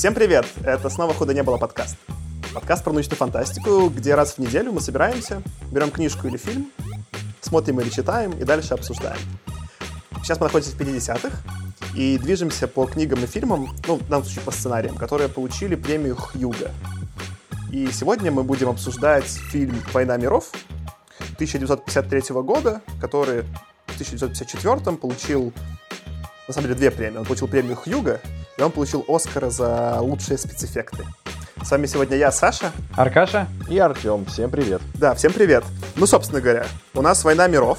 Всем привет! Это снова «Худо не было» подкаст. Подкаст про научную фантастику, где раз в неделю мы собираемся, берем книжку или фильм, смотрим или читаем и дальше обсуждаем. Сейчас мы находимся в 50-х и движемся по книгам и фильмам, ну, в данном случае по сценариям, которые получили премию Хьюга. И сегодня мы будем обсуждать фильм «Война миров» 1953 года, который в 1954 получил, на самом деле, две премии. Он получил премию Хьюга, и он получил Оскара за лучшие спецэффекты. С вами сегодня я, Саша. Аркаша. И Артем. Всем привет. Да, всем привет. Ну, собственно говоря, у нас «Война миров».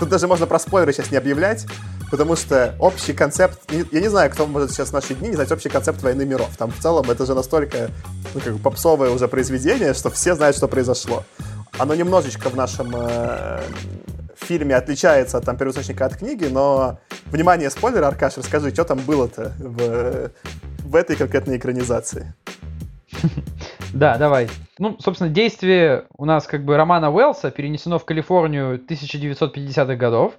Тут даже можно про спойлеры сейчас не объявлять, потому что общий концепт... Я не знаю, кто может сейчас в наши дни не знать общий концепт «Войны миров». Там в целом это же настолько ну, как бы попсовое уже произведение, что все знают, что произошло. Оно немножечко в нашем э, фильме отличается от там, первоисточника от книги, но, внимание, спойлер, Аркаш, расскажи, что там было-то в, в этой конкретной экранизации? Да, давай. Ну, собственно, действие у нас как бы романа Уэллса перенесено в Калифорнию 1950-х годов.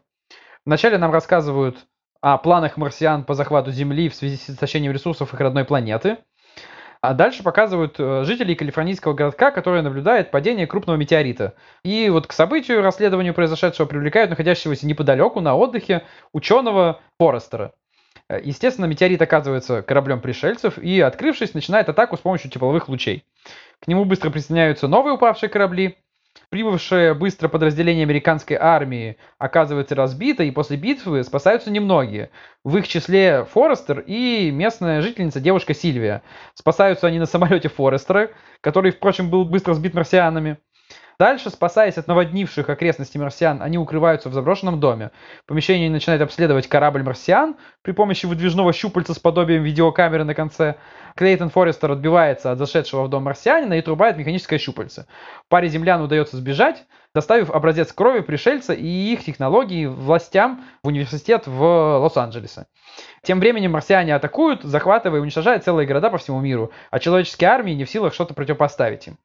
Вначале нам рассказывают о планах марсиан по захвату Земли в связи с истощением ресурсов их родной планеты. А дальше показывают э, жителей калифорнийского городка, который наблюдает падение крупного метеорита. И вот к событию, расследованию произошедшего привлекают находящегося неподалеку на отдыхе ученого Форестера. Э, естественно, метеорит оказывается кораблем пришельцев и, открывшись, начинает атаку с помощью тепловых лучей. К нему быстро присоединяются новые упавшие корабли, Прибывшее быстро подразделение американской армии оказывается разбито, и после битвы спасаются немногие. В их числе Форестер и местная жительница девушка Сильвия. Спасаются они на самолете Форестера, который, впрочем, был быстро сбит марсианами. Дальше, спасаясь от наводнивших окрестности марсиан, они укрываются в заброшенном доме. Помещение начинает обследовать корабль марсиан при помощи выдвижного щупальца с подобием видеокамеры на конце. Клейтон Форестер отбивается от зашедшего в дом марсианина и трубает механическое щупальце. Паре землян удается сбежать, доставив образец крови пришельца и их технологии властям в университет в Лос-Анджелесе. Тем временем марсиане атакуют, захватывая и уничтожая целые города по всему миру, а человеческие армии не в силах что-то противопоставить им.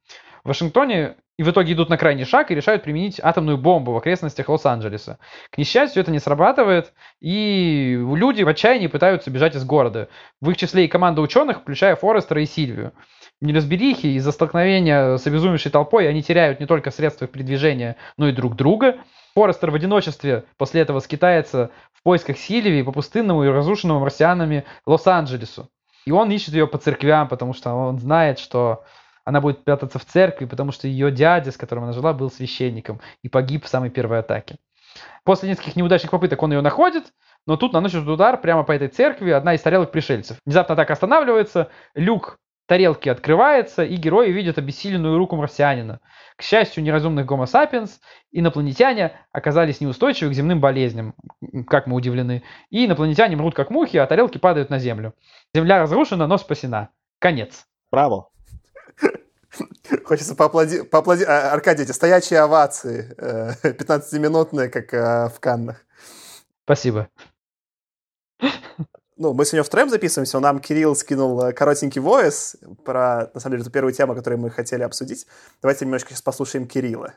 В Вашингтоне и в итоге идут на крайний шаг и решают применить атомную бомбу в окрестностях Лос-Анджелеса. К несчастью, это не срабатывает, и люди в отчаянии пытаются бежать из города. В их числе и команда ученых, включая Форестера и Сильвию. В неразберихе из-за столкновения с обезумевшей толпой они теряют не только средства передвижения, но и друг друга. Форестер в одиночестве после этого скитается в поисках Сильвии по пустынному и разрушенному марсианами Лос-Анджелесу. И он ищет ее по церквям, потому что он знает, что она будет прятаться в церкви, потому что ее дядя, с которым она жила, был священником и погиб в самой первой атаке. После нескольких неудачных попыток он ее находит, но тут наносит удар прямо по этой церкви одна из тарелок пришельцев. Внезапно атака останавливается, люк тарелки открывается, и герои видят обессиленную руку марсианина. К счастью, неразумных гомо сапиенс инопланетяне оказались неустойчивы к земным болезням, как мы удивлены. И инопланетяне мрут как мухи, а тарелки падают на Землю. Земля разрушена, но спасена. Конец. Браво. Хочется поаплодировать. Поаплоди... А, Аркадий, эти стоячие овации, 15-минутные, э, как э, в Каннах. Спасибо. Ну, мы сегодня втроем записываемся, нам Кирилл скинул э, коротенький воис про, на самом деле, эту первую тему, которую мы хотели обсудить. Давайте немножко сейчас послушаем Кирилла.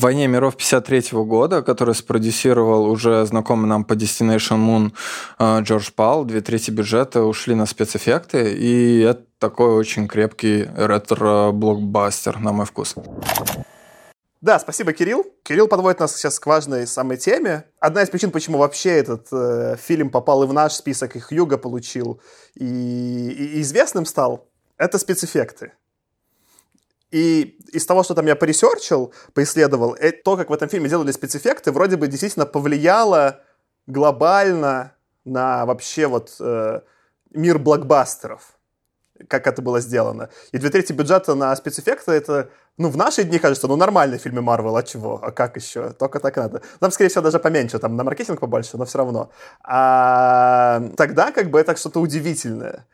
«Войне миров» 53 года, который спродюсировал уже знакомый нам по Destination Moon э, Джордж Пал, две трети бюджета ушли на спецэффекты, и это такой очень крепкий ретро-блокбастер, на мой вкус. Да, спасибо, Кирилл. Кирилл подводит нас сейчас к важной самой теме. Одна из причин, почему вообще этот э, фильм попал и в наш список, и Хьюга получил, и, и известным стал, это спецэффекты. И из того, что там я поресерчил, поисследовал, э, то, как в этом фильме делали спецэффекты, вроде бы действительно повлияло глобально на вообще вот э, мир блокбастеров как это было сделано. И две трети бюджета на спецэффекты это ну, в наши дни, кажется, ну, нормальные фильмы Марвел, а чего? А как еще? Только так надо. Там, скорее всего, даже поменьше, там на маркетинг побольше, но все равно. А тогда, как бы, это что-то удивительное.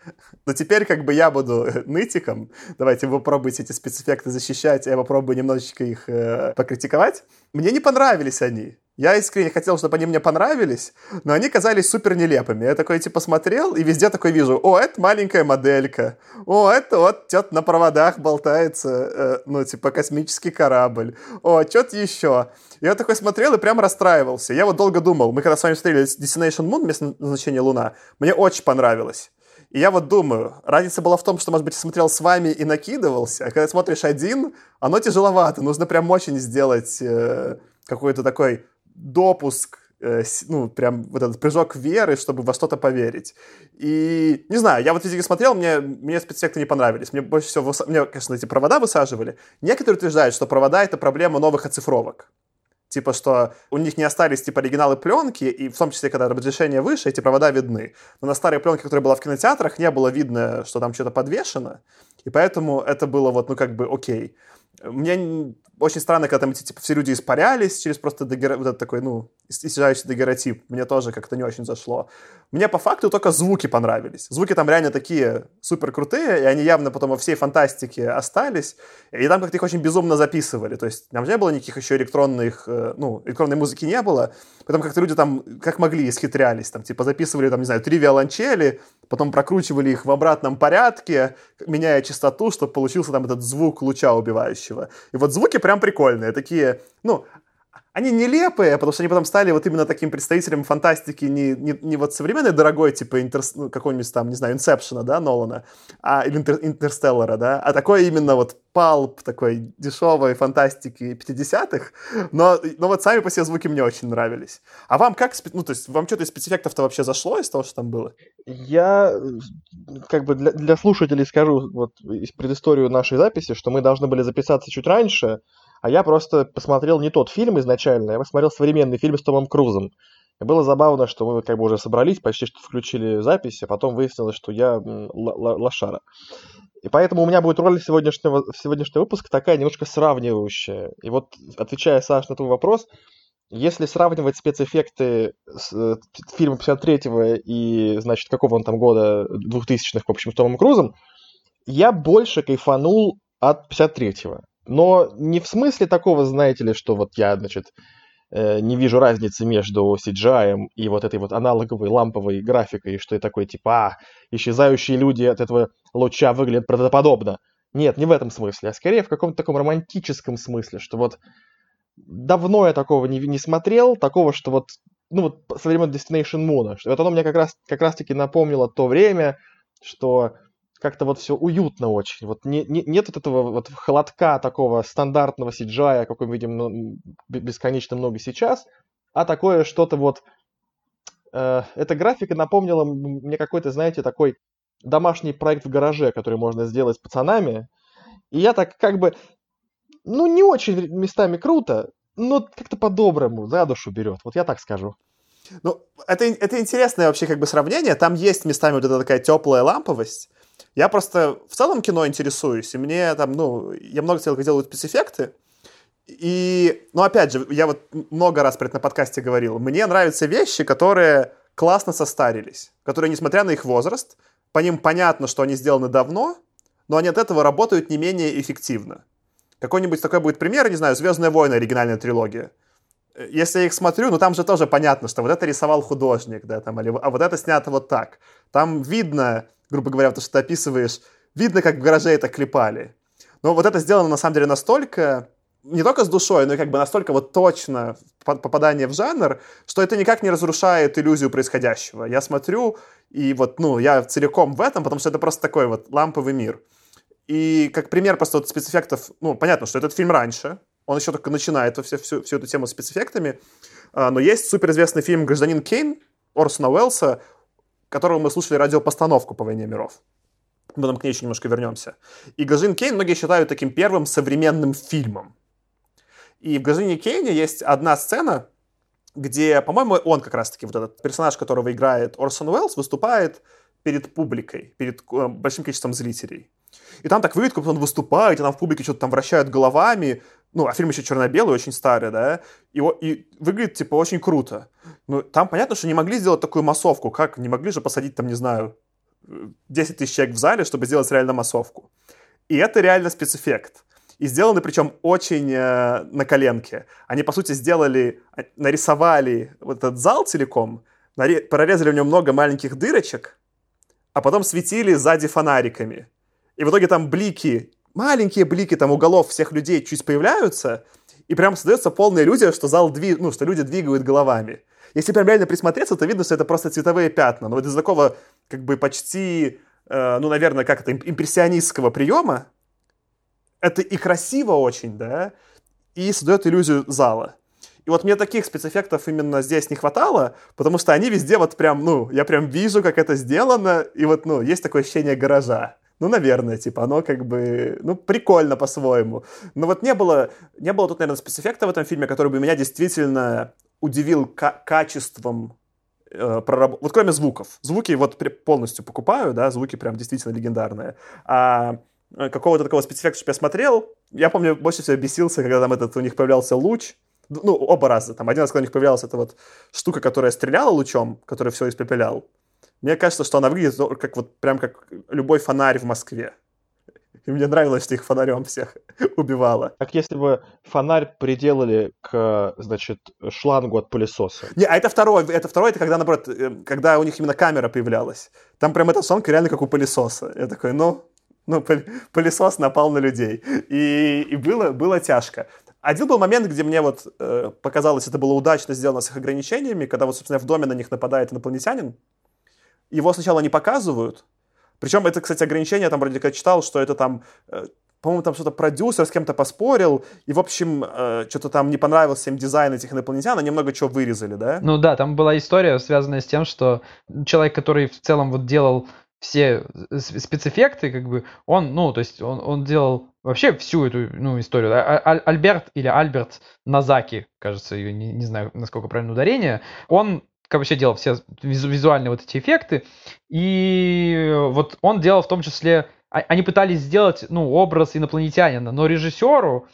Но теперь, как бы, я буду нытиком. Давайте вы попробуйте эти спецэффекты защищать, я попробую немножечко их э, покритиковать. Мне не понравились они. Я искренне хотел, чтобы они мне понравились, но они казались супер нелепыми. Я такой, типа, смотрел и везде такой вижу, о, это маленькая моделька, о, это вот что-то на проводах болтается, э, ну, типа, космический корабль, о, что-то еще. Я такой смотрел и прям расстраивался. Я вот долго думал, мы когда с вами смотрели Destination Moon, место назначения Луна, мне очень понравилось. И я вот думаю, разница была в том, что, может быть, смотрел с вами и накидывался, а когда смотришь один, оно тяжеловато. Нужно прям очень сделать э, какой-то такой допуск Э, ну, прям вот этот прыжок веры, чтобы во что-то поверить. И, не знаю, я вот физики смотрел, мне, мне спецэффекты не понравились. Мне больше всего, мне, конечно, эти провода высаживали. Некоторые утверждают, что провода — это проблема новых оцифровок. Типа, что у них не остались, типа, оригиналы пленки, и в том числе, когда разрешение выше, эти провода видны. Но на старой пленке, которая была в кинотеатрах, не было видно, что там что-то подвешено, и поэтому это было вот, ну, как бы, окей. Мне очень странно, когда там эти, типа, все люди испарялись через просто дагер... вот этот такой, ну, исчезающий дагеротип. Мне тоже как-то не очень зашло. Мне по факту только звуки понравились. Звуки там реально такие супер крутые, и они явно потом во всей фантастике остались. И там как-то их очень безумно записывали. То есть там не было никаких еще электронных, э, ну, электронной музыки не было. Потом как-то люди там как могли исхитрялись. Там типа записывали, там, не знаю, три виолончели, потом прокручивали их в обратном порядке, меняя частоту, чтобы получился там этот звук луча убивающего. И вот звуки прям прикольные, такие, ну, они нелепые, потому что они потом стали вот именно таким представителем фантастики не, не, не вот современной дорогой, типа интер, ну, какого-нибудь там, не знаю, Инсепшена, да, Нолана, а, или интер, Интерстеллара, да, а такой именно вот палп такой дешевой фантастики 50-х, но, но вот сами по себе звуки мне очень нравились. А вам как, ну, то есть вам что-то из спецэффектов-то вообще зашло из того, что там было? Я как бы для, для слушателей скажу вот предысторию нашей записи, что мы должны были записаться чуть раньше, а я просто посмотрел не тот фильм изначально, я посмотрел современный фильм с Томом Крузом. И было забавно, что мы как бы уже собрались, почти что включили запись, а потом выяснилось, что я лошара. И поэтому у меня будет роль сегодняшнего, сегодняшнего выпуска такая немножко сравнивающая. И вот, отвечая, Саш, на твой вопрос, если сравнивать спецэффекты с э, фильма 53-го и, значит, какого он там года, 2000-х, в общем, с Томом Крузом, я больше кайфанул от 53-го. Но не в смысле такого, знаете ли, что вот я, значит, э, не вижу разницы между CGI и вот этой вот аналоговой ламповой графикой, что я такой, типа, а, исчезающие люди от этого луча выглядят правдоподобно. Нет, не в этом смысле, а скорее в каком-то таком романтическом смысле, что вот давно я такого не, не смотрел, такого, что вот, ну вот со времен Destination Moon, что вот оно мне как раз, как раз таки напомнило то время, что как-то вот все уютно очень. Вот не, не, нет вот этого вот холодка такого стандартного CGI, какой мы видим ну, бесконечно много сейчас, а такое что-то вот... Э, эта графика напомнила мне какой-то, знаете, такой домашний проект в гараже, который можно сделать с пацанами. И я так как бы... Ну, не очень местами круто, но как-то по-доброму, за душу берет. Вот я так скажу. Ну, это, это интересное вообще как бы сравнение. Там есть местами вот эта такая теплая ламповость, я просто в целом кино интересуюсь, и мне там, ну, я много смотрел, как спецэффекты, и, ну, опять же, я вот много раз про это на подкасте говорил, мне нравятся вещи, которые классно состарились, которые, несмотря на их возраст, по ним понятно, что они сделаны давно, но они от этого работают не менее эффективно. Какой-нибудь такой будет пример, не знаю, «Звездные войны» оригинальная трилогия. Если я их смотрю, ну там же тоже понятно, что вот это рисовал художник, да, там, или, а вот это снято вот так. Там видно, грубо говоря, то, что ты описываешь, видно, как в гараже это клепали. Но вот это сделано на самом деле настолько, не только с душой, но и как бы настолько вот точно попадание в жанр, что это никак не разрушает иллюзию происходящего. Я смотрю, и вот, ну, я целиком в этом, потому что это просто такой вот ламповый мир. И как пример просто вот спецэффектов, ну, понятно, что этот фильм раньше, он еще только начинает всю, всю, всю эту тему с спецэффектами, а, но есть суперизвестный фильм «Гражданин Кейн» Орсона Уэллса, которого мы слушали радиопостановку по «Войне миров». Мы потом к ней еще немножко вернемся. И «Гражданин Кейн» многие считают таким первым современным фильмом. И в «Гражданине Кейне» есть одна сцена, где, по-моему, он как раз-таки, вот этот персонаж, которого играет Орсон Уэллс, выступает перед публикой, перед э, большим количеством зрителей. И там так выглядит, как он выступает, и там в публике что-то там вращают головами, ну, а фильм еще черно-белый, очень старый, да, и, и выглядит, типа, очень круто. Ну, там понятно, что не могли сделать такую массовку, как, не могли же посадить, там, не знаю, 10 тысяч человек в зале, чтобы сделать реально массовку. И это реально спецэффект. И сделаны, причем, очень э, на коленке. Они, по сути, сделали, а, нарисовали вот этот зал целиком, прорезали в нем много маленьких дырочек, а потом светили сзади фонариками. И в итоге там блики маленькие блики там уголов всех людей чуть появляются, и прям создается полная иллюзия, что зал двиг... ну, что люди двигают головами. Если прям реально присмотреться, то видно, что это просто цветовые пятна. Но вот из такого как бы почти э, ну, наверное, как это, импрессионистского приема. Это и красиво очень, да, и создает иллюзию зала. И вот мне таких спецэффектов именно здесь не хватало, потому что они везде вот прям, ну, я прям вижу, как это сделано, и вот, ну, есть такое ощущение гаража. Ну, наверное, типа, оно как бы, ну, прикольно по-своему. Но вот не было, не было тут, наверное, спецэффекта в этом фильме, который бы меня действительно удивил качеством э, прораб... Вот кроме звуков. Звуки вот полностью покупаю, да, звуки прям действительно легендарные. А э, какого-то такого спецэффекта, чтобы я смотрел, я помню, больше всего бесился, когда там этот у них появлялся луч, ну, оба раза. Там один раз, когда у них появлялась эта вот штука, которая стреляла лучом, который все испепелял. Мне кажется, что она выглядит как вот прям как любой фонарь в Москве. И мне нравилось, что их фонарем всех убивало. Как если бы фонарь приделали к, значит, шлангу от пылесоса. Не, а это второй, это второй, это когда, наоборот, э, когда у них именно камера появлялась. Там прям эта шланга реально как у пылесоса. Я такой, ну, ну, пылесос напал на людей. И, и было, было тяжко. Один был момент, где мне вот э, показалось, это было удачно сделано с их ограничениями, когда вот, собственно, в доме на них нападает инопланетянин. Его сначала не показывают. Причем это, кстати, ограничение, там вроде как читал, что это там, э, по-моему, там что-то продюсер с кем-то поспорил, и, в общем, э, что-то там не понравился им дизайн этих инопланетян, они много чего вырезали, да? Ну да, там была история, связанная с тем, что человек, который в целом вот делал все спецэффекты, как бы, он, ну, то есть он, он делал вообще всю эту ну, историю. А, а, Альберт или Альберт Назаки, кажется, ее не, не знаю, насколько правильно ударение, он как вообще делал все визуальные вот эти эффекты, и вот он делал в том числе а, они пытались сделать, ну, образ инопланетянина, но режиссеру,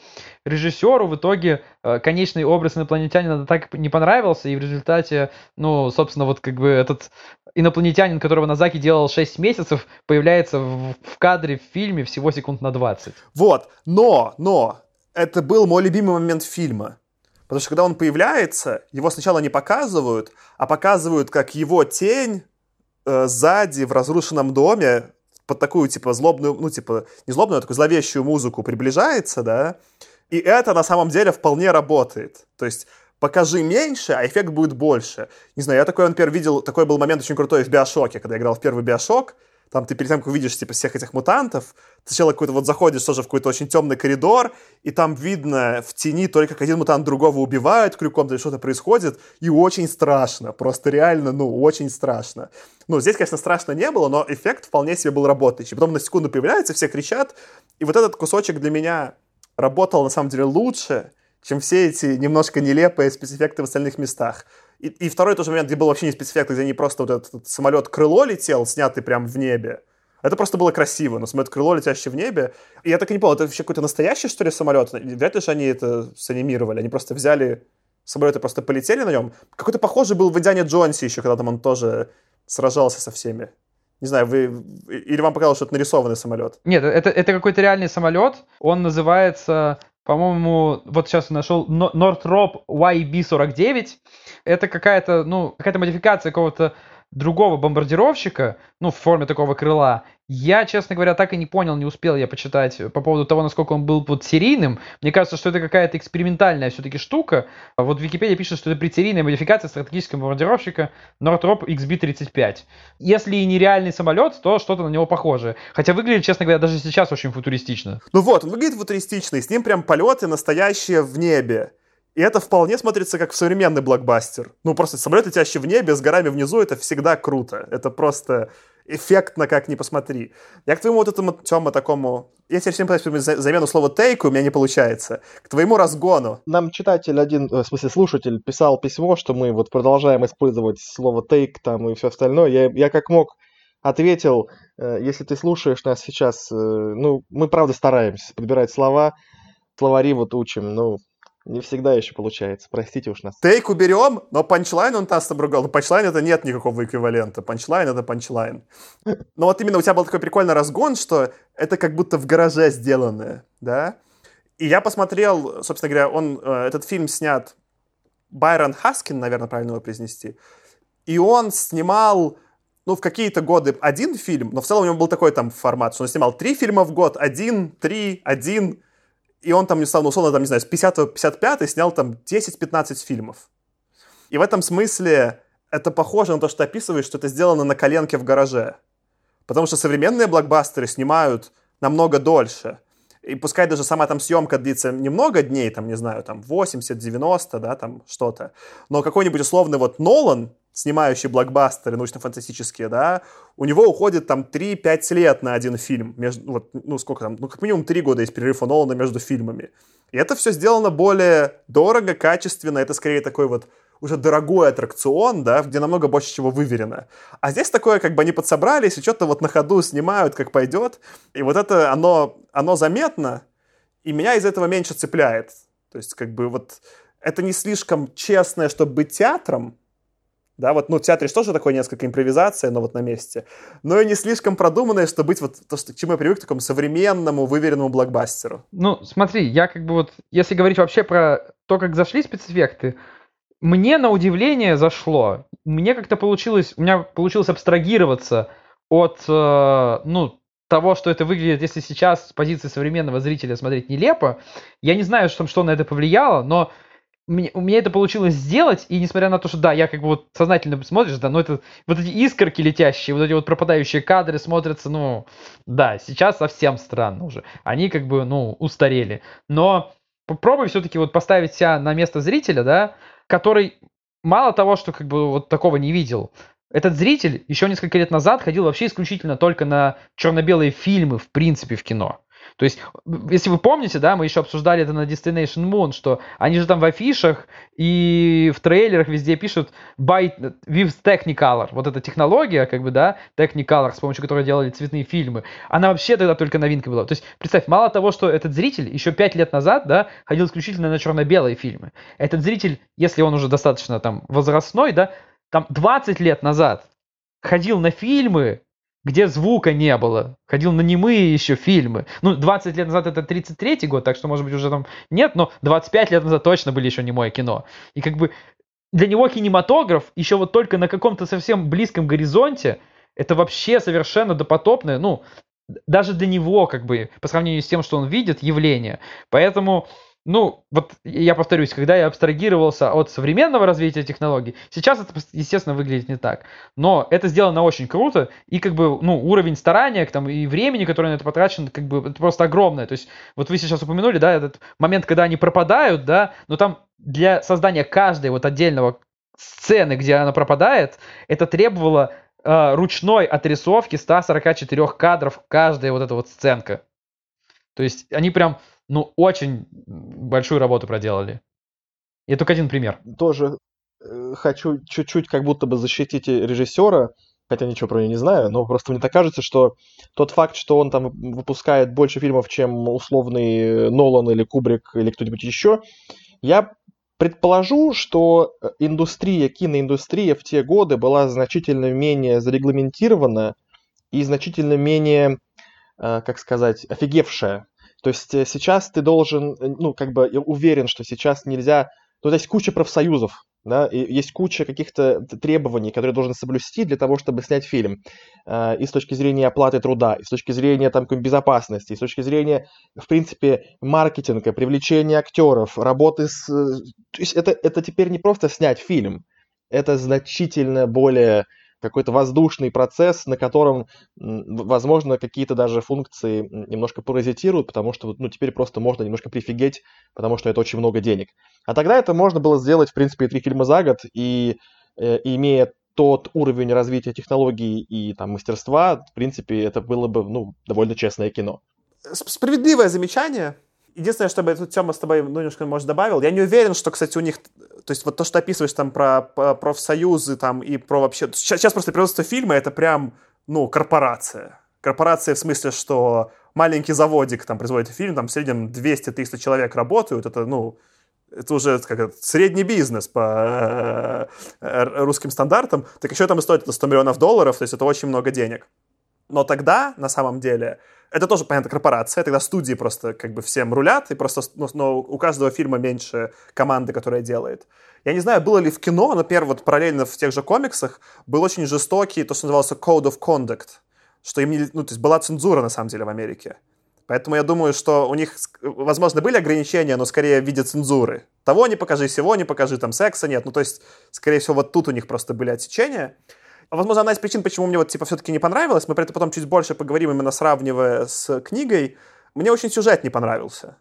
режиссеру в итоге э, конечный образ инопланетянина так не понравился, и в результате, ну, собственно, вот как бы этот инопланетянин, которого Назаки делал 6 месяцев, появляется в, в кадре в фильме всего секунд на 20. Вот, но, но, это был мой любимый момент фильма. Потому что когда он появляется, его сначала не показывают, а показывают, как его тень э, сзади в разрушенном доме под такую, типа, злобную, ну, типа, не злобную, а такую зловещую музыку приближается, да, и это на самом деле вполне работает. То есть покажи меньше, а эффект будет больше. Не знаю, я такой, например, видел, такой был момент очень крутой в Биошоке, когда я играл в первый Биошок, там ты перед тем, как увидишь, типа, всех этих мутантов, ты сначала какой-то вот заходишь тоже в какой-то очень темный коридор, и там видно в тени только как один мутант другого убивает крюком, или что-то происходит, и очень страшно, просто реально, ну, очень страшно. Ну, здесь, конечно, страшно не было, но эффект вполне себе был работающий. Потом на секунду появляется, все кричат, и вот этот кусочек для меня работал, на самом деле, лучше, чем все эти немножко нелепые спецэффекты в остальных местах. И, второй тоже момент, где был вообще не спецэффект, где не просто вот этот, этот самолет крыло летел, снятый прямо в небе. Это просто было красиво, но самолет крыло, летящее в небе. И я так и не понял, это вообще какой-то настоящий, что ли, самолет? Вряд ли же они это санимировали. Они просто взяли самолет и просто полетели на нем. Какой-то похожий был в Индиане Джонсе еще, когда там он тоже сражался со всеми. Не знаю, вы или вам показалось, что это нарисованный самолет? Нет, это, это какой-то реальный самолет. Он называется по-моему, вот сейчас нашел Northrop YB-49. Это какая-то, ну, какая-то модификация какого-то другого бомбардировщика, ну, в форме такого крыла, я, честно говоря, так и не понял, не успел я почитать по поводу того, насколько он был вот серийным. Мне кажется, что это какая-то экспериментальная все-таки штука. Вот в Википедии пишет, что это прицерийная модификация стратегического бомбардировщика Northrop XB-35. Если и не реальный самолет, то что-то на него похожее. Хотя выглядит, честно говоря, даже сейчас очень футуристично. Ну вот, он выглядит футуристично, и с ним прям полеты настоящие в небе. И это вполне смотрится как современный блокбастер. Ну, просто самолет, летящий в небе, с горами внизу, это всегда круто. Это просто эффектно, как ни посмотри. Я к твоему вот этому, Тёма, такому... Я тебе всем пытаюсь замену слова «тейку», у меня не получается. К твоему разгону. Нам читатель один, э, в смысле слушатель, писал письмо, что мы вот продолжаем использовать слово «тейк» там и все остальное. Я, я как мог ответил, э, если ты слушаешь нас сейчас, э, ну, мы правда стараемся подбирать слова, словари вот учим, ну, не всегда еще получается, простите уж нас. Take уберем, но punchline он нас обругал. Но punchline это нет никакого эквивалента. Punchline это punchline. Но вот именно у тебя был такой прикольный разгон, что это как будто в гараже сделанное, да? И я посмотрел, собственно говоря, он, э, этот фильм снят Байрон Хаскин, наверное, правильно его произнести. И он снимал, ну, в какие-то годы один фильм, но в целом у него был такой там формат, что он снимал три фильма в год, один, три, один, и он там, условно, там, не знаю, с 50 по 55 снял там 10-15 фильмов. И в этом смысле это похоже на то, что ты описываешь, что это сделано на коленке в гараже. Потому что современные блокбастеры снимают намного дольше. И пускай даже сама там съемка длится немного дней, там, не знаю, там 80-90, да, там что-то. Но какой-нибудь условный вот Нолан, снимающий блокбастеры научно-фантастические, да, у него уходит там 3-5 лет на один фильм. Между, вот, ну, сколько там, ну, как минимум 3 года есть перерыв у Нолана между фильмами. И это все сделано более дорого, качественно. Это скорее такой вот уже дорогой аттракцион, да, где намного больше чего выверено. А здесь такое, как бы они подсобрались и что-то вот на ходу снимают, как пойдет. И вот это, оно, оно заметно, и меня из этого меньше цепляет. То есть, как бы вот это не слишком честное, чтобы быть театром, да, вот, ну, в театре же тоже такое несколько импровизация, но вот на месте. Но и не слишком продуманное, чтобы быть вот то, что, к чему я привык, к такому современному, выверенному блокбастеру. Ну, смотри, я как бы вот, если говорить вообще про то, как зашли спецэффекты, мне на удивление зашло. Мне как-то получилось, у меня получилось абстрагироваться от, э, ну, того, что это выглядит, если сейчас с позиции современного зрителя смотреть нелепо. Я не знаю, что, что на это повлияло, но у меня это получилось сделать, и несмотря на то, что да, я как бы вот сознательно смотришь, да, но это вот эти искорки летящие, вот эти вот пропадающие кадры смотрятся, ну, да, сейчас совсем странно уже. Они как бы, ну, устарели. Но попробуй все-таки вот поставить себя на место зрителя, да, который мало того, что как бы вот такого не видел, этот зритель еще несколько лет назад ходил вообще исключительно только на черно-белые фильмы, в принципе, в кино. То есть, если вы помните, да, мы еще обсуждали это на Destination Moon, что они же там в афишах и в трейлерах везде пишут by with Technicolor. Вот эта технология, как бы, да, Technicolor, с помощью которой делали цветные фильмы, она вообще тогда только новинкой была. То есть, представь, мало того, что этот зритель еще пять лет назад, да, ходил исключительно на черно-белые фильмы. Этот зритель, если он уже достаточно там возрастной, да, там 20 лет назад ходил на фильмы, где звука не было. Ходил на немые еще фильмы. Ну, 20 лет назад это 33-й год, так что, может быть, уже там нет, но 25 лет назад точно были еще немое кино. И как бы для него кинематограф еще вот только на каком-то совсем близком горизонте, это вообще совершенно допотопное, ну, даже для него, как бы, по сравнению с тем, что он видит, явление. Поэтому ну, вот я повторюсь, когда я абстрагировался от современного развития технологий, сейчас это, естественно, выглядит не так. Но это сделано очень круто, и как бы, ну, уровень старания там, и времени, которое на это потрачено, как бы, это просто огромное. То есть, вот вы сейчас упомянули, да, этот момент, когда они пропадают, да, но там для создания каждой вот отдельного сцены, где она пропадает, это требовало э, ручной отрисовки 144 кадров каждая вот эта вот сценка. То есть они прям ну, очень большую работу проделали. И только один пример. Тоже э, хочу чуть-чуть как будто бы защитить режиссера, хотя ничего про него не знаю, но просто мне так кажется, что тот факт, что он там выпускает больше фильмов, чем условный Нолан или Кубрик или кто-нибудь еще, я предположу, что индустрия, киноиндустрия в те годы была значительно менее зарегламентирована и значительно менее, э, как сказать, офигевшая то есть э, сейчас ты должен, э, ну, как бы уверен, что сейчас нельзя... Ну, то есть куча профсоюзов, да, и есть куча каких-то требований, которые должен соблюсти для того, чтобы снять фильм. Э, и с точки зрения оплаты труда, и с точки зрения там, безопасности, и с точки зрения, в принципе, маркетинга, привлечения актеров, работы с... То есть это, это теперь не просто снять фильм, это значительно более какой-то воздушный процесс, на котором, возможно, какие-то даже функции немножко паразитируют, потому что ну, теперь просто можно немножко прифигеть, потому что это очень много денег. А тогда это можно было сделать, в принципе, три фильма за год, и, э, имея тот уровень развития технологий и там, мастерства, в принципе, это было бы ну, довольно честное кино. Справедливое замечание. Единственное, чтобы эту тему с тобой ну, немножко, может, добавил, я не уверен, что, кстати, у них, то есть вот то, что описываешь там про, про профсоюзы там и про вообще... Сейчас, сейчас просто производство фильма — это прям, ну, корпорация. Корпорация в смысле, что маленький заводик там производит фильм, там в среднем 200 тысяч человек работают, это, ну, это уже как средний бизнес по э, русским стандартам, так еще там и стоит это 100 миллионов долларов, то есть это очень много денег. Но тогда, на самом деле, это тоже, понятно, корпорация, тогда студии просто как бы всем рулят, и просто ну, но у каждого фильма меньше команды, которая делает. Я не знаю, было ли в кино, например, вот параллельно в тех же комиксах был очень жестокий, то, что назывался Code of Conduct, что им не, ну, то есть была цензура, на самом деле, в Америке. Поэтому я думаю, что у них, возможно, были ограничения, но скорее в виде цензуры. Того не покажи, всего не покажи, там секса нет. Ну, то есть, скорее всего, вот тут у них просто были отсечения. Возможно, одна из причин, почему мне вот, типа, все-таки не понравилось, мы про это потом чуть больше поговорим, именно сравнивая с книгой, мне очень сюжет не понравился.